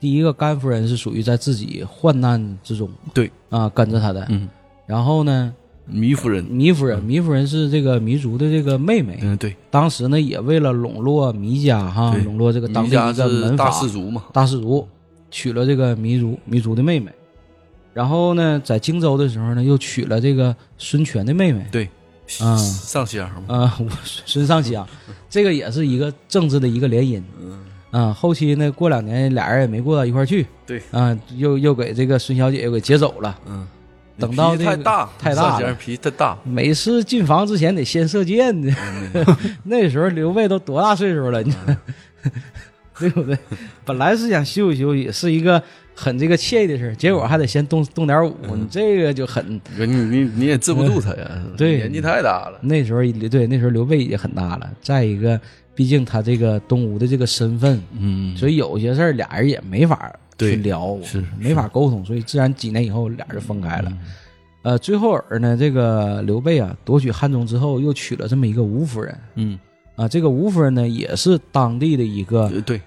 第一个甘夫人是属于在自己患难之中，对啊，跟着他的。嗯然后呢，糜夫人，糜夫人，糜夫人是这个糜族的这个妹妹，嗯对，当时呢也为了笼络糜家哈，笼络这个当糜地一个家是大门阀氏族嘛，大氏族，娶了这个糜族糜族的妹妹。然后呢，在荆州的时候呢，又娶了这个孙权的妹妹，对，啊。上香嘛，啊，我 孙尚香，这个也是一个政治的一个联姻。嗯。啊，后期呢，过两年俩人也没过到一块儿去。对，啊，又又给这个孙小姐又给接走了。嗯，等到太大太大每次进房之前得先射箭呢，那时候刘备都多大岁数了？对不对？本来是想休息休息，是一个很这个惬意的事儿，结果还得先动动点武，你这个就很你你你也治不住他呀，对。年纪太大了，那时候对那时候刘备也很大了。再一个，毕竟他这个东吴的这个身份，嗯，所以有些事儿俩人也没法去对聊，是是。没法沟通，所以自然几年以后俩人分开了。呃，最后儿呢，这个刘备啊夺取汉中之后，又娶了这么一个吴夫人。嗯，啊。这个吴夫人呢，也是当地的一个，呃对。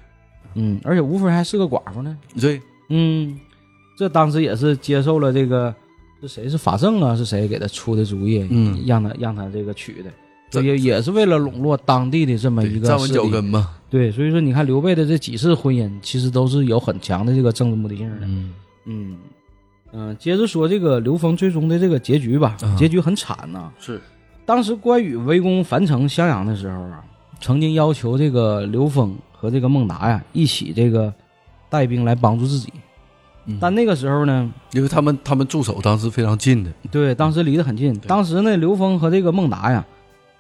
嗯，而且吴夫人还是个寡妇呢，对，嗯，这当时也是接受了这个是谁是法正啊，是谁给他出的主意，嗯。让他让他这个娶的，这也也是为了笼络当地的这么一个站稳脚跟嘛，对，所以说你看刘备的这几次婚姻，其实都是有很强的这个政治目的性的。嗯嗯嗯、接着说这个刘封最终的这个结局吧，啊结局很惨呐、是，当时关羽围攻樊城襄阳的时候啊，曾经要求这个刘封和这个孟达呀一起这个带兵来帮助自己，嗯但那个时候呢，因为他们他们驻守当时非常近的，对，当时离得很近。当时呢，刘封和这个孟达呀，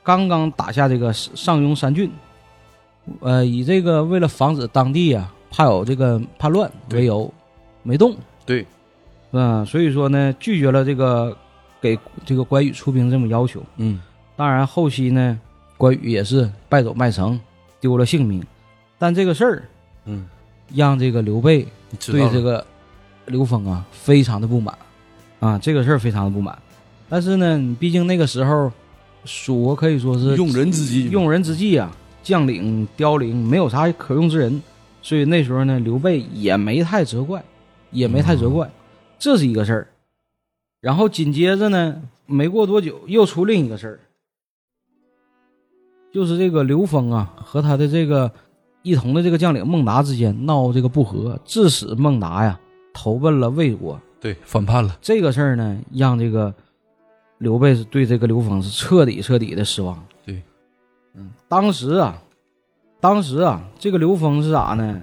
刚刚打下这个上庸三郡，呃，以这个为了防止当地啊怕有这个叛乱为由，没动。对，嗯，所以说呢，拒绝了这个给这个关羽出兵这么要求。嗯当然，后期呢，关羽也是败走麦城，丢了性命。但这个事儿嗯，让这个刘备对这个刘封啊非常的不满啊，这个事儿非常的不满。但是呢，你毕竟那个时候蜀国可以说是用人之际，用人之际啊，将领凋零，没有啥可用之人，所以那时候呢，刘备也没太责怪，也没太责怪，这是一个事儿。然后紧接着呢，没过多久又出另一个事儿，就是这个刘封啊和他的这个一同的这个将领孟达之间闹这个不和，致使孟达呀投奔了魏国。对，反叛了。这个事儿呢，让这个刘备是对这个刘封是彻底彻底的失望。对，嗯，当时啊，当时啊，这个刘封是啥呢？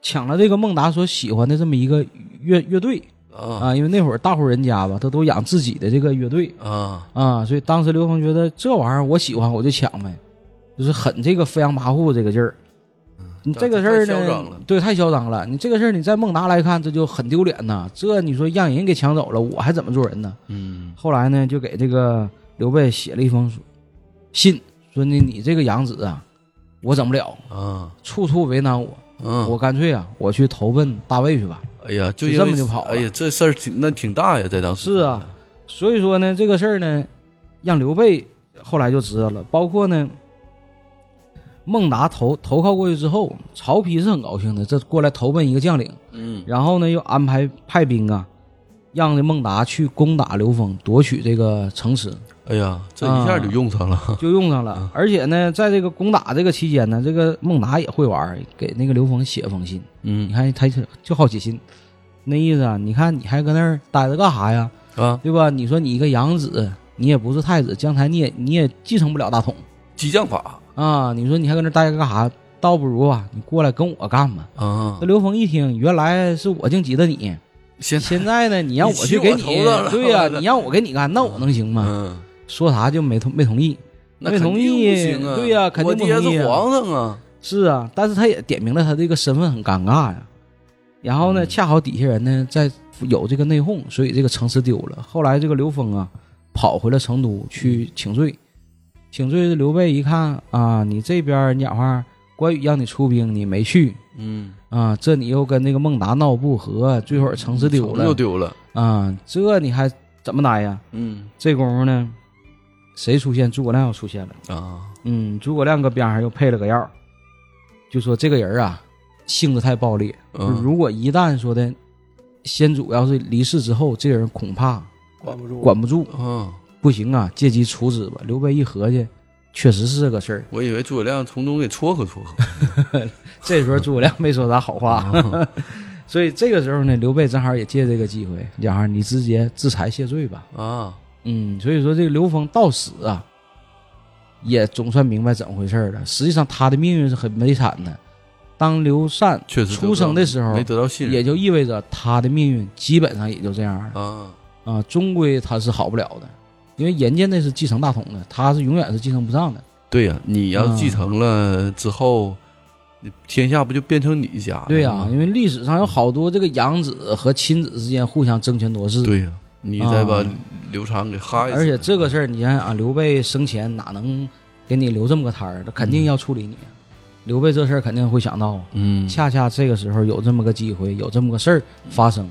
抢了这个孟达所喜欢的这么一个乐乐队啊啊，因为那会儿大户人家吧，他都养自己的这个乐队啊啊，所以当时刘封觉得这玩意儿我喜欢，我就抢呗，就是很这个飞扬跋扈这个劲儿。你这个事儿呢对，太嚣张了。你这个事儿，你在孟达来看，这就很丢脸呐。这你说让人给抢走了，我还怎么做人呢？嗯后来呢，就给这个刘备写了一封信，说呢，你这个养子啊，我整不了，啊处处为难我，嗯，我干脆啊，我去投奔大卫去吧。哎呀，就就这么就跑了哎呀，这事儿挺那挺大呀，在当时是啊，所以说呢，这个事儿呢，让刘备后来就知道了。包括呢，孟达投投靠过去之后，曹丕是很高兴的，这过来投奔一个将领，嗯然后呢又安排派兵啊，让这孟达去攻打刘封，夺取这个城池，哎呀，这一下就用上了。就用上了。而且呢，在这个攻打这个期间呢，这个孟达也会玩，给那个刘封写封信。嗯你嗯看他就就好写信，那意思啊，你看你还搁那儿待着干啥呀？啊，对吧？你说你一个养子，你也不是太子，将来你也你也继承不了大统激将法啊！你说你还搁那待着干啥？倒不如啊，你过来跟我干吧。啊这，刘峰一听，原来是我净急着你，现现在呢，你让我去给你对呀、你让我给你干，那我能行吗？嗯，说啥就没同没同意，那没同肯定意不行啊，对呀肯定我爹不同意啊是皇上啊，是啊，但是他也点明了他这个身份很尴尬呀。然后呢，嗯恰好底下人呢在有这个内讧，所以这个城池丢了。后来这个刘峰啊跑回了成都去请罪，请罪刘备一看啊，你这边讲话关羽让你出兵，你没去。嗯，啊，这你又跟那个孟达闹不和，最后城池丢了。又丢了，啊，这你还怎么待呀？嗯。这功夫呢，谁出现？诸葛亮又出现了。啊，嗯，诸葛亮搁边上又配了个药，就说这个人啊，性子太暴烈。嗯。如果一旦说的先主要是离世之后，这个人恐怕管不住，管不住，啊，不行啊，借机处置吧。刘备一合计，确实是这个事儿。我以为诸葛亮从中给撮合撮合，这时候诸葛亮没说啥好话，啊 所以这个时候呢，刘备正好也借这个机会，讲话你直接自裁谢罪吧。啊，嗯，所以说这个刘封到死啊，也总算明白怎么回事了。实际上他的命运是很悲惨的。当刘禅出生的时候没，得到信任，也就意味着他的命运基本上也就这样了啊，啊，终归他是好不了的，因为人家那是继承大统的，他是永远是继承不上的。对呀，你要嗯继承了之后，你天下不就变成你家了？对呀、因为历史上有好多这个养子和亲子之间互相争权夺势。对呀，你再把啊刘禅给害死，而且这个事儿，你想想啊，刘备生前哪能给你留这么个摊儿？他肯定要处理你。刘备这事儿肯定会想到，嗯，恰恰这个时候有这么个机会，有这么个事儿发生，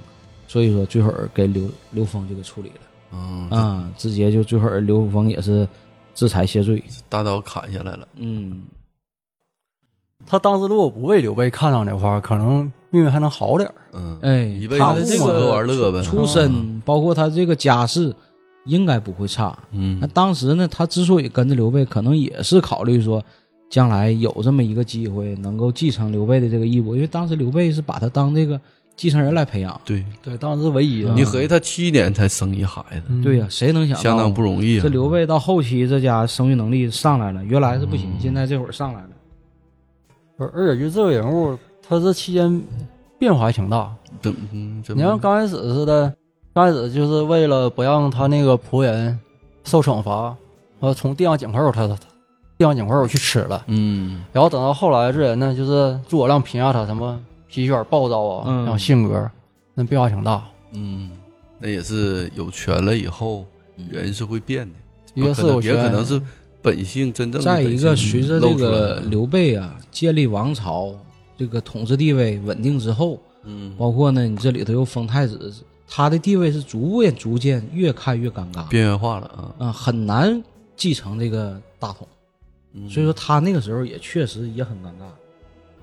所以说最后给刘刘封就给处理了嗯，啊，直接就最后刘峰也是自裁谢罪。大刀砍下来了，嗯，他当时如果不被刘备看上的话，可能命运还能好点儿。嗯，哎一辈，他这子吃喝个玩乐呗，出身包括他这个家世，应该不会差。嗯那当时呢，他之所以跟着刘备，可能也是考虑说，将来有这么一个机会能够继承刘备的这个义务，因为当时刘备是把他当这个继承人来培养。对，对，当时是唯一的。你合计他七年才生一孩子，嗯对呀、谁能想到相当不容易啊。这刘备到后期这家生育能力上来了，原来是不行，嗯现在这会儿上来了。而而且就这个人物，他这期间变化还挺大。怎嗯怎你像么刚开始似的，刚开始就是为了不让他那个仆人受惩罚，呃，从地上捡块肉，他他地上捡块肉去吃了。嗯然后等到后来这人呢，就是诸葛亮评价他什么脾气有点暴躁啊，嗯。然后性格那变化挺大。嗯，那也是有权了以后人是会变的，一个是有也可能是本性真正的再一个，随着这个刘备啊建立王朝，这个统治地位稳定之后，嗯。包括呢，你这里头又封太子，他的地位是逐渐逐渐越看越尴尬。边缘化了啊，啊，很难继承这个大统。嗯。所以说他那个时候也确实也很尴尬。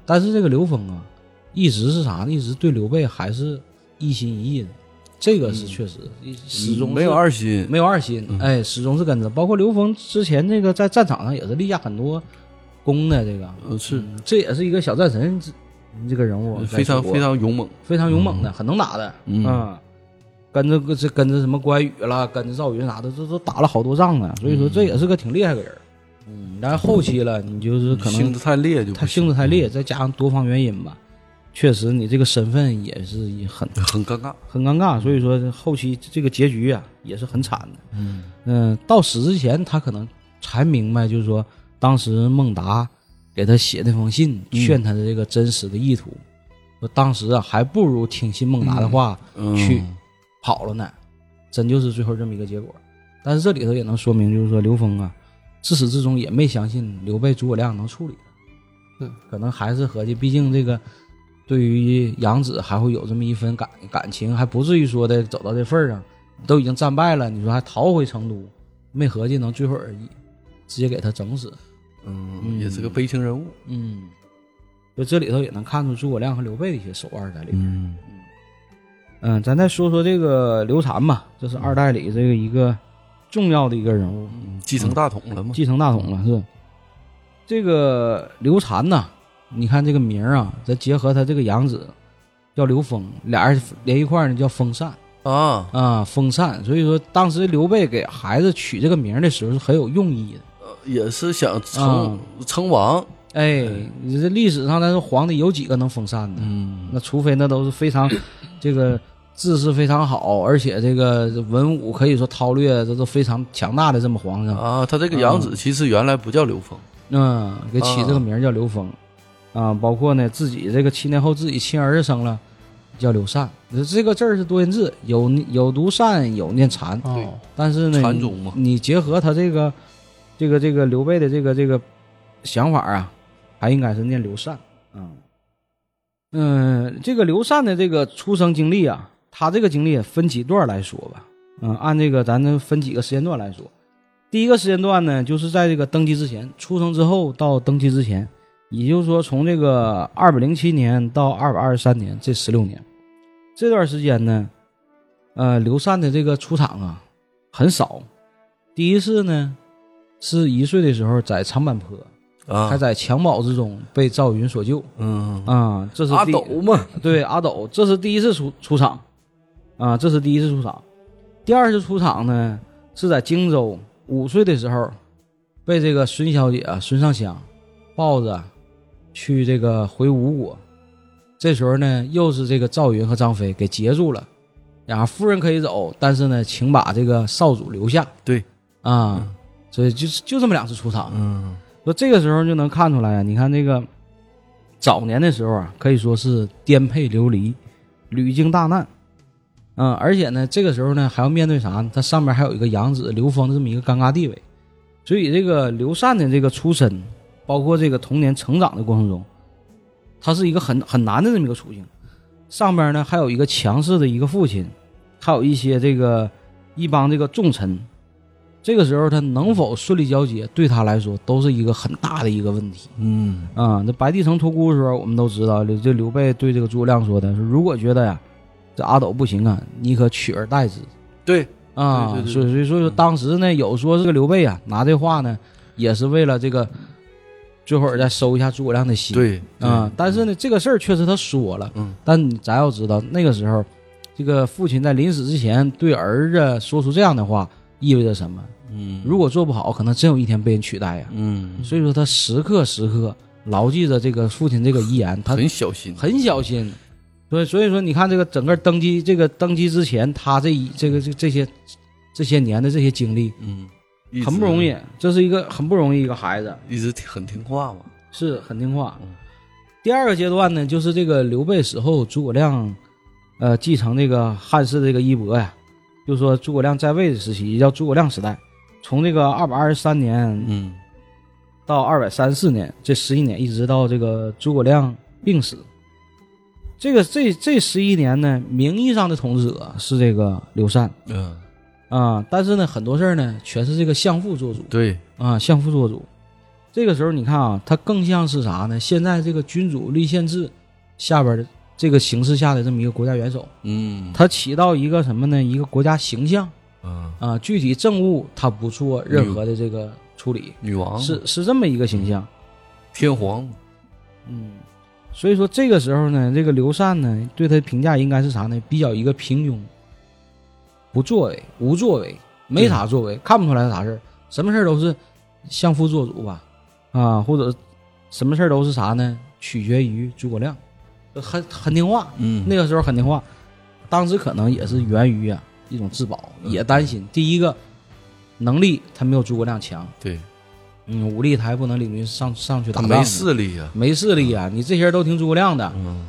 但是这个刘封啊，一直是啥呢？一直对刘备还是一心一意的，这个是确实，始终没有二心，没有二心，嗯哎，始终是跟着。包括刘峰之前这个在战场上也是立下很多功的，这个呃是嗯这也是一个小战神这个人物非常非常勇猛，非常勇猛的，很能打的，嗯啊跟着个这跟着什么关羽了，跟着赵云啥的，这都打了好多仗呢。所以说这也是个挺厉害个人。嗯，然后后期了，你就是可能性子太烈就不他性子太烈，再加上多方原因吧，确实你这个身份也是很很尴尬。很尴尬。所以说后期这个结局啊也是很惨的。嗯到死之前他可能才明白，就是说当时孟达给他写那封信，劝他的这个真实的意图。说当时啊，还不如听信孟达的话嗯去跑了呢，真就是最后这么一个结果。但是这里头也能说明，就是说刘峰啊，自始至终也没相信刘备、诸葛亮能处理他，嗯可能还是合计，毕竟这个对于杨子还会有这么一份感感情，还不至于说的走到这份儿上，都已经战败了，你说还逃回成都，没合计能最后而已，直接给他整死。嗯，也是个悲情人物。嗯，就这里头也能看出诸葛亮和刘备的一些手腕在里面。嗯嗯，咱再说说这个刘禅吧，这是二代里这个一个重要的一个人物，嗯继承大统了吗？继承大统了是。这个刘禅呐，你看这个名儿啊，再结合他这个养子叫刘封，俩人连一块儿呢叫封禅啊，啊，封禅。所以说当时刘备给孩子取这个名儿的时候是很有用意的。也是想称啊称王。哎，你这历史上咱说皇帝有几个能封禅的？嗯那除非那都是非常这个知识非常好，而且这个文武可以说韬略这都非常强大的这么皇上，啊，他这个养子其实原来不叫刘封。嗯，给起这个名儿叫刘封啊，包括呢自己这个七年后自己亲儿子生了，叫刘禅。这个字儿是多音字，有有读善，有念禅，哦，但是呢，禅宗嘛你你结合他这个这个这个刘备的这个这个想法啊，还应该是念刘禅。嗯嗯，这个刘禅的这个出生经历啊，他这个经历也分几段来说吧。嗯，按这个咱这分几个时间段来说。第一个时间段呢，就是在这个登基之前，出生之后到登基之前，也就是说从这个二百零七年到二百二十三年这十六年，这段时间呢，呃，刘禅的这个出场啊很少。第一次呢，是一岁的时候在长坂坡，啊，还在襁褓之中被赵云所救嗯啊，这是阿斗嘛，对阿斗，这是第一次出出场，啊，这是第一次出场。第二次出场呢，是在荆州五岁的时候，被这个孙小姐啊孙尚香抱着去这个回吴国。这时候呢，又是这个赵云和张飞给截住了，然后夫人可以走，但是呢，请把这个少主留下对，啊。所以就是就这么两次出场。嗯说这个时候就能看出来啊，你看这个早年的时候啊，可以说是颠沛流离，屡经大难，嗯，而且呢，这个时候呢还要面对啥呢？他上面还有一个养子刘封的这么一个尴尬地位，所以这个刘禅的这个出身，包括这个童年成长的过程中，他是一个很很难的这么一个处境。上边呢还有一个强势的一个父亲，还有一些这个一帮这个重臣，这个时候他能否顺利交接，对他来说都是一个很大的一个问题嗯啊。那白帝城托孤的时候，我们都知道，这刘备对这个诸葛亮说的是：如果觉得呀，这阿斗不行啊，你可取而代之对，啊。所以所以说当时呢，有说这个刘备啊，拿这话呢，也是为了这个最后再收一下诸葛亮的心。对啊，但是呢，这个事儿确实他说了，嗯，但咱要知道，那个时候，这个父亲在临死之前对儿子说出这样的话，意味着什么？嗯，如果做不好，可能真有一天被人取代呀。嗯所以说，他时刻时刻牢记着这个父亲这个遗言，他很小心，很小心。所以，所以说，你看这个整个登基，这个登基之前，他这一这个这这些这些年的这些经历，嗯，很不容易，这是一个很不容易一个孩子。一直很听话嘛。是很听话嗯。第二个阶段呢，就是这个刘备死后，诸葛亮，呃，继承这个汉室这个衣钵呀，就说诸葛亮在位的时期，也叫诸葛亮时代，从这个二百二十三年嗯到二百三十四年，这十一年，一直到这个诸葛亮病死。这个这这十一年呢，名义上的统治者是这个刘禅嗯，啊，但是呢，很多事儿呢，全是这个相父做主。对，啊，相父做主。这个时候你看啊，他更像是啥呢？现在这个君主立宪制下边的这个形式下的这么一个国家元首，嗯他起到一个什么呢？一个国家形象啊，啊，具体政务他不做任何的这个处理，女王是是这么一个形象。天皇，嗯，所以说这个时候呢，这个刘禅呢对他的评价应该是啥呢？比较一个平庸，不作为，无作为，没啥作为，看不出来啥事儿，什么事儿都是相夫做主吧，啊，或者什么事儿都是啥呢？取决于诸葛亮，很很听话，嗯，那个时候很听话，当时可能也是源于啊一种自保，也担心。第一个能力他没有诸葛亮强，对。嗯，武力他还不能领军上上去打仗呢，没势力呀，没势力啊！你这些人都听诸葛亮的，嗯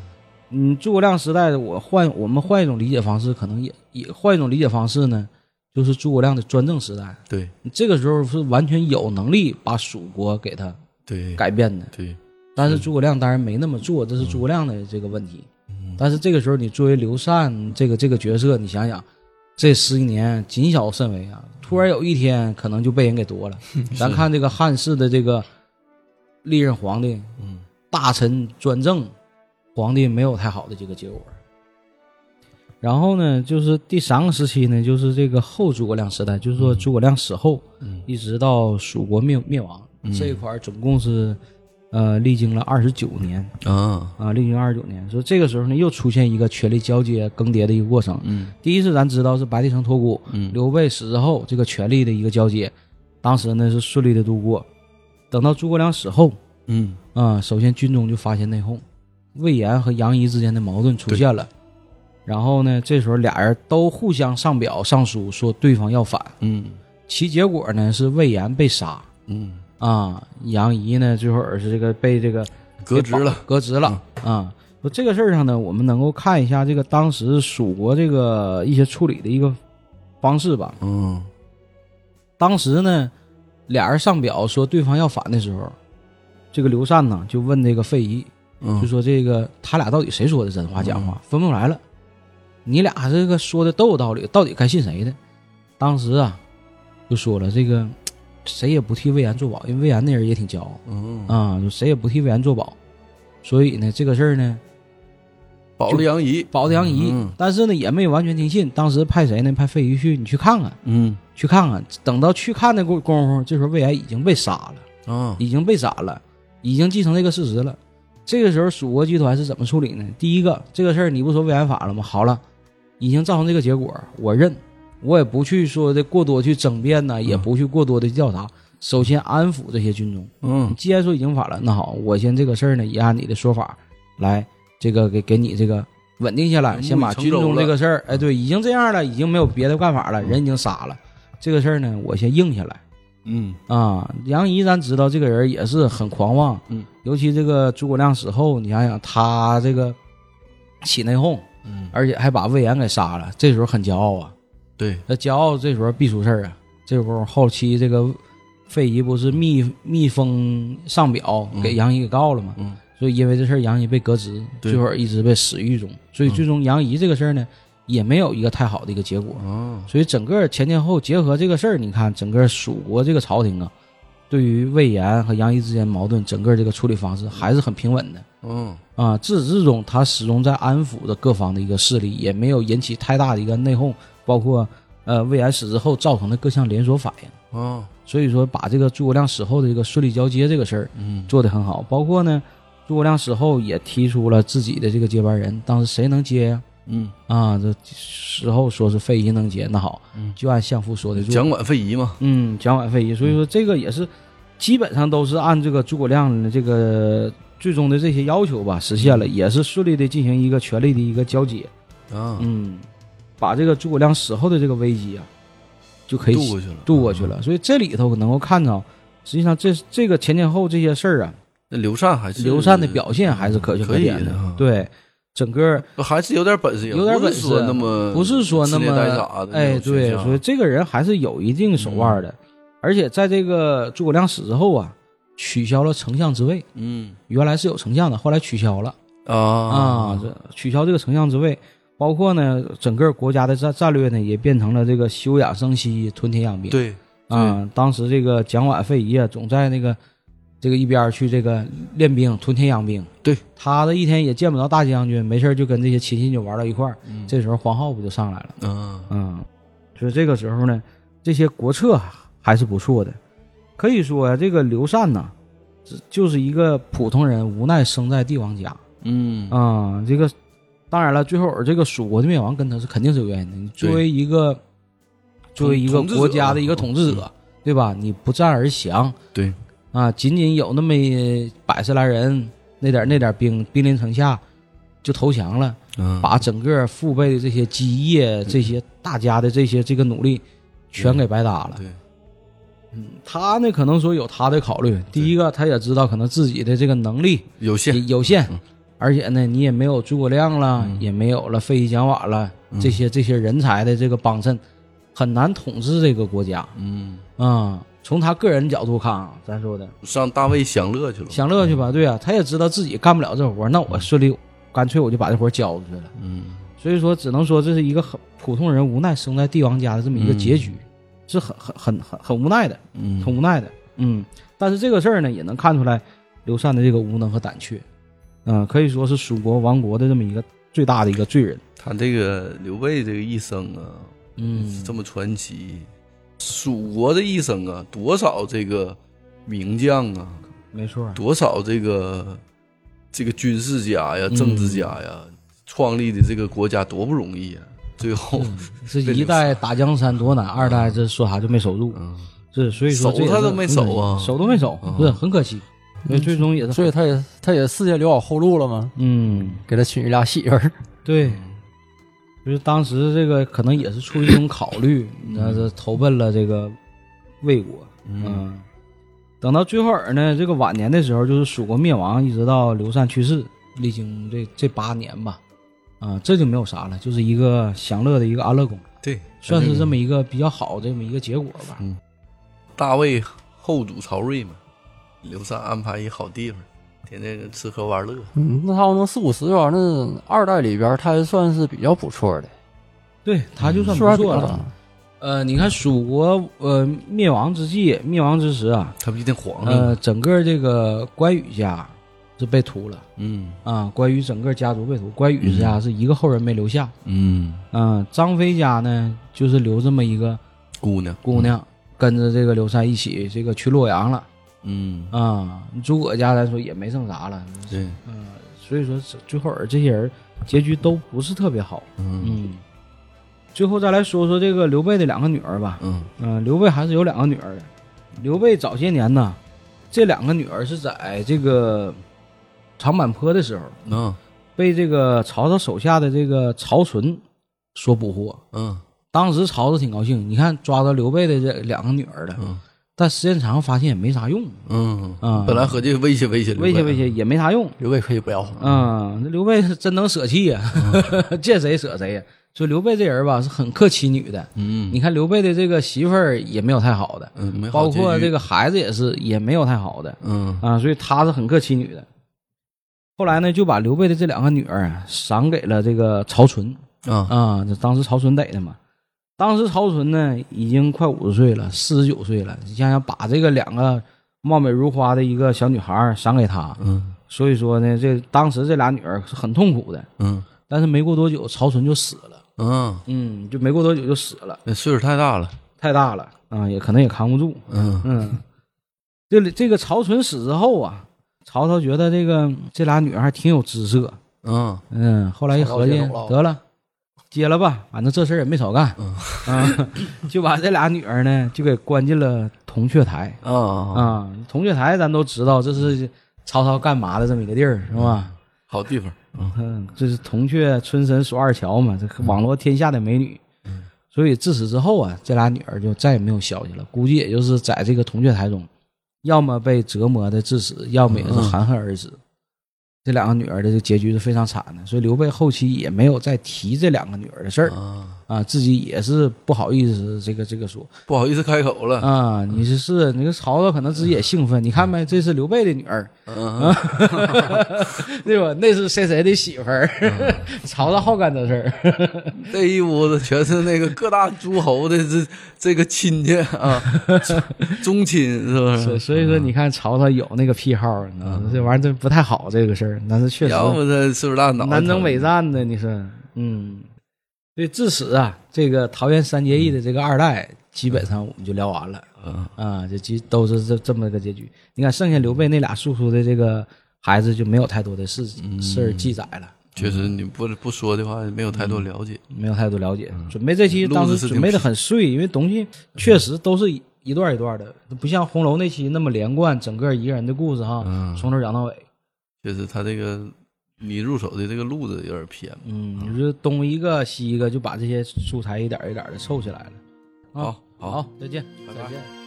嗯，诸葛亮时代的我换我们换一种理解方式，可能也也换一种理解方式呢，就是诸葛亮的专政时代，对。这个时候是完全有能力把蜀国给他对。改变的，对，但是诸葛亮当然没那么做，这是诸葛亮的这个问题。嗯。但是这个时候，你作为刘禅这个这个角色，你想想，这十几年谨小慎微啊，突然有一天可能就被人给夺了。咱看这个汉室的这个历任皇帝，嗯。大臣专政，皇帝没有太好的这个结果。然后呢，就是第三个时期呢，就是这个后诸葛亮时代，就是说诸葛亮死后，嗯一直到蜀国灭灭亡、这一块儿，总共是呃历经了二十九年啊啊，历经二十九年。所以这个时候呢，又出现一个权力交接更迭的一个过程。嗯第一次咱知道是白帝城托孤，嗯刘备死之后，这个权力的一个交接，当时呢是顺利的度过。等到诸葛亮死后，嗯啊、首先军中就发现内讧，魏延和杨仪之间的矛盾出现了。然后呢，这时候俩人都互相上表上书说对方要反，嗯其结果呢是魏延被杀嗯，啊，杨仪呢最后儿是这个被这个革职了，革职了啊。说这个事儿上呢，我们能够看一下这个当时蜀国这个一些处理的一个方式吧。嗯当时呢，俩人上表说对方要反的时候，这个刘禅呢就问这个费祎，嗯就说这个他俩到底谁说的真话假话，分不出来了。你俩这个说的都有道理，到底该信谁的？当时啊，就说了这个 谁也不替魏延做保，因为魏延那人也挺骄傲嗯啊，就谁也不替魏延做保，所以呢，这个事儿呢保了杨仪，保了杨仪，嗯但是呢也没有完全听信。当时派谁呢？派费祎去，你去看看，嗯去看看。等到去看的功功夫，这时候魏延已经被杀了。啊已经被斩了，已经继承这个事实了。这个时候，蜀国集团是怎么处理呢？第一个，这个事儿你不说违反法了吗？好了，已经造成这个结果，我认，我也不去说的过多去争辩呢，也不去过多的调查。首先安抚这些军中，嗯既然说已经反了，那好，我先这个事儿呢，也按你的说法来，这个给给你这个稳定下来，先把军中这个事儿，哎，对，已经这样了，已经没有别的办法了，人已经杀了，这个事儿呢，我先应下来。嗯。啊，杨仪咱知道这个人也是很狂妄，嗯，尤其这个诸葛亮死后，你想想他这个起内讧，嗯，而且还把魏延给杀了，这时候很骄傲啊，对，那骄傲这时候必出事儿啊。这时候后期这个费祎不是密密封上表给杨仪给告了吗？嗯。所以因为这事儿杨仪被革职，对。最后一直被死狱中，所以最终杨仪这个事儿呢也没有一个太好的一个结果。啊所以整个前前后结合这个事儿，你看整个蜀国这个朝廷啊，对于魏延和杨仪之间矛盾，整个这个处理方式还是很平稳的嗯啊。自始至终，他始终在安抚着各方的一个势力，也没有引起太大的一个内讧，包括呃魏延死之后造成的各项连锁反应。啊所以说，把这个诸葛亮死后的这个顺利交接这个事儿嗯做得很好，包括呢，诸葛亮死后也提出了自己的这个接班人，当时谁能接呀、嗯，啊？这时候说是非遗能接，那好，嗯就按相父说的做。蒋管非遗嘛，嗯，蒋管非遗，所以说这个也是基本上都是按这个诸葛亮的这个最终的这些要求吧实现了，也是顺利的进行一个权力的一个交接。啊，嗯，把这个诸葛亮死后的这个危机啊，就可以渡过去了，渡过去了。所以这里头能够看到，实际上这这个前前后这些事儿啊，那刘禅还是刘禅的表现还是可圈可点的啊对。整个还是有点本事，有点本事不是说那么不是说那么哎，对，所以这个人还是有一定手腕的，而且在这个诸葛亮死之后啊，取消了丞相之位，嗯原来是有丞相的，后来取消了啊啊，这取消这个丞相之位，包括呢整个国家的战战略呢也变成了这个休养生息、屯田养兵。对啊，当时这个蒋琬、费祎啊，总在那个这个一边去这个练兵、屯田养兵。对，他的一天也见不着大将军，没事儿就跟这些亲信就玩到一块儿。嗯这时候黄皓不就上来了？嗯嗯，所以这个时候呢，这些国策还是不错的。可以说呀、这个刘禅呐，就是一个普通人，无奈生在帝王家，嗯啊、这个当然了，最后这个蜀国的灭亡跟他是肯定是有原因的。你作为一个作为一个国家的一个统治者，对吧？你不战而降对，啊，仅仅有那么百十来人，那点那点兵兵临城下就投降了，嗯，把整个父辈的这些基业、这些大家的这些这个努力全给白搭了。对，他呢，可能说有他的考虑。第一个，他也知道可能自己的这个能力有限，有限，而且呢，你也没有诸葛亮了，也没有了费祎蒋琬了，这些这些人才的这个帮衬，很难统治这个国家。嗯，啊、从他个人角度看啊，咱说的。上大卫享乐去了，享乐去吧，对啊，他也知道自己干不了这活儿那我顺利，干脆我就把这活儿交出去了。嗯。所以说，只能说这是一个很普通人无奈生在帝王家的这么一个结局，是很很很很很无奈的。嗯。很无奈的，嗯，但是这个事儿呢，也能看出来刘禅的这个无能和胆怯，嗯、可以说是蜀国亡国的这么一个最大的一个罪人，他这个刘备这个一生啊，嗯。这么传奇，蜀国的一生啊，多少这个名将啊，没错，多少这个这个军事家呀、嗯。政治家呀，创立的这个国家多不容易啊！最后，是一代打江山多难，二代这说啥就没守住，嗯，是所以说守他都没守啊。守都没守，嗯。不是很可惜，所以最终也是，所以他也他也事先留好后路了嘛，嗯，给他娶俩媳妇儿。对，就是当时这个可能也是出于一种考虑，那是投奔了这个魏国，嗯，等到最后儿呢，这个晚年的时候，就是蜀国灭亡，一直到刘禅去世，历经这这八年吧，啊，这就没有啥了，就是一个享乐的一个安乐宫，对，算是这么一个比较好这么一个结果吧。嗯。大魏后主曹睿嘛，刘禅安排一好地方，天天吃喝玩乐。嗯，那他要能四五十吧，那二代里边他还算是比较不错的，对他就算不错了。呃，你看蜀国呃灭亡之际，灭亡之时啊，他不一定皇上，呃，整个这个关羽家是被屠了嗯。啊，关羽整个家族被屠，关羽家是一个后人没留下。嗯，啊，张飞家呢，就是留这么一个姑娘，姑娘，跟着这个刘禅一起这个去洛阳了嗯，啊。诸葛家来说也没剩啥了，对，嗯所以说最后儿这些人结局都不是特别好。嗯嗯，最后再来说说这个刘备的两个女儿吧。嗯嗯、刘备还是有两个女儿的。刘备早些年呢，这两个女儿是在这个长坂坡的时候，嗯被这个曹操手下的这个曹纯所捕获。嗯当时曹操挺高兴，你看抓到刘备的这两个女儿了，嗯但时间长发现也没啥用。嗯啊。本来合计威胁威胁威胁威胁也没啥用。刘备可以不要，嗯，那刘备是真能舍弃呀、见谁舍谁呀。所以刘备这人吧是很克妻女的。嗯。你看刘备的这个媳妇儿也没有太好的，嗯，没好包括这个孩子也是也没有太好的。嗯。啊，所以他是很克妻女的。后来呢，就把刘备的这两个女儿啊赏给了这个曹纯。啊。啊，这当时曹纯逮的嘛。当时曹纯呢已经快五十岁了，四十九岁了。你想想，把这个两个貌美如花的一个小女孩赏给他，嗯所以说呢，这当时这俩女儿是很痛苦的。嗯但是没过多久，曹纯就死了。嗯，嗯，就没过多久就死了，那岁数太大了，太大了啊，也可能也扛不住。嗯嗯，这里这个曹纯死之后啊，曹操觉得这个这俩女儿还挺有姿色。嗯嗯，后来一合计得了，接了吧，反正这事儿也没少干。嗯啊，就把这俩女儿呢就给关进了铜雀台。啊啊，啊，铜雀台咱都知道，这是曹操干嘛的这么一个地儿，是吧？好地方，嗯嗯，这是铜雀春深锁二乔嘛，这网罗天下的美女。所以自此之后啊，这俩女儿就再也没有消息了。估计也就是在这个铜雀台中，要么被折磨的致死，要么也是含恨而死。这两个女儿的这结局是非常惨的，所以刘备后期也没有再提这两个女儿的事儿，啊，自己也是不好意思这个这个说不好意思开口了，啊。你是是那个曹操可能自己也兴奋，你看没，这是刘备的女儿，嗯 对吧？那是谁谁的媳妇儿，曹操好干这事儿。这一屋子全是那个各大诸侯的这这个亲戚啊，宗亲是不所是？所以说，你看曹操有那个癖好，你知道吗这玩意儿这不太好，这个事儿，但是确实要不他岁数大脑袋南征北战的，你说，嗯，所以至此啊，这个桃园三结义的这个二代，基本上我们就聊完了嗯啊，这基都是这这么个结局。你看剩下刘备那俩叔叔的这个孩子就没有太多的事嗯事儿记载了，确实你不不说的话，没有太多了解。没有太多了解。准备这期当时准备的很碎，因为东西确实都是一一段一段的，不像红楼那期那么连贯，整个一个人的故事哈，嗯从头讲到尾。确实，他这个你入手的这个路子有点偏。嗯，你说东一个西一个，就把这些素材一点一点的凑起来了。啊好好好，再见，拜拜再见。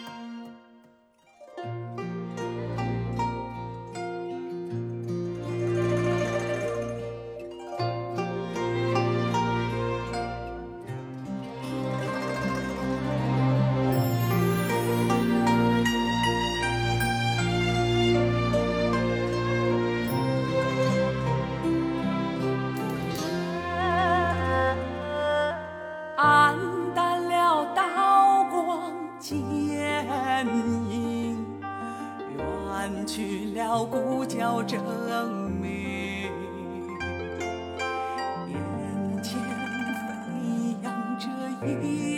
扬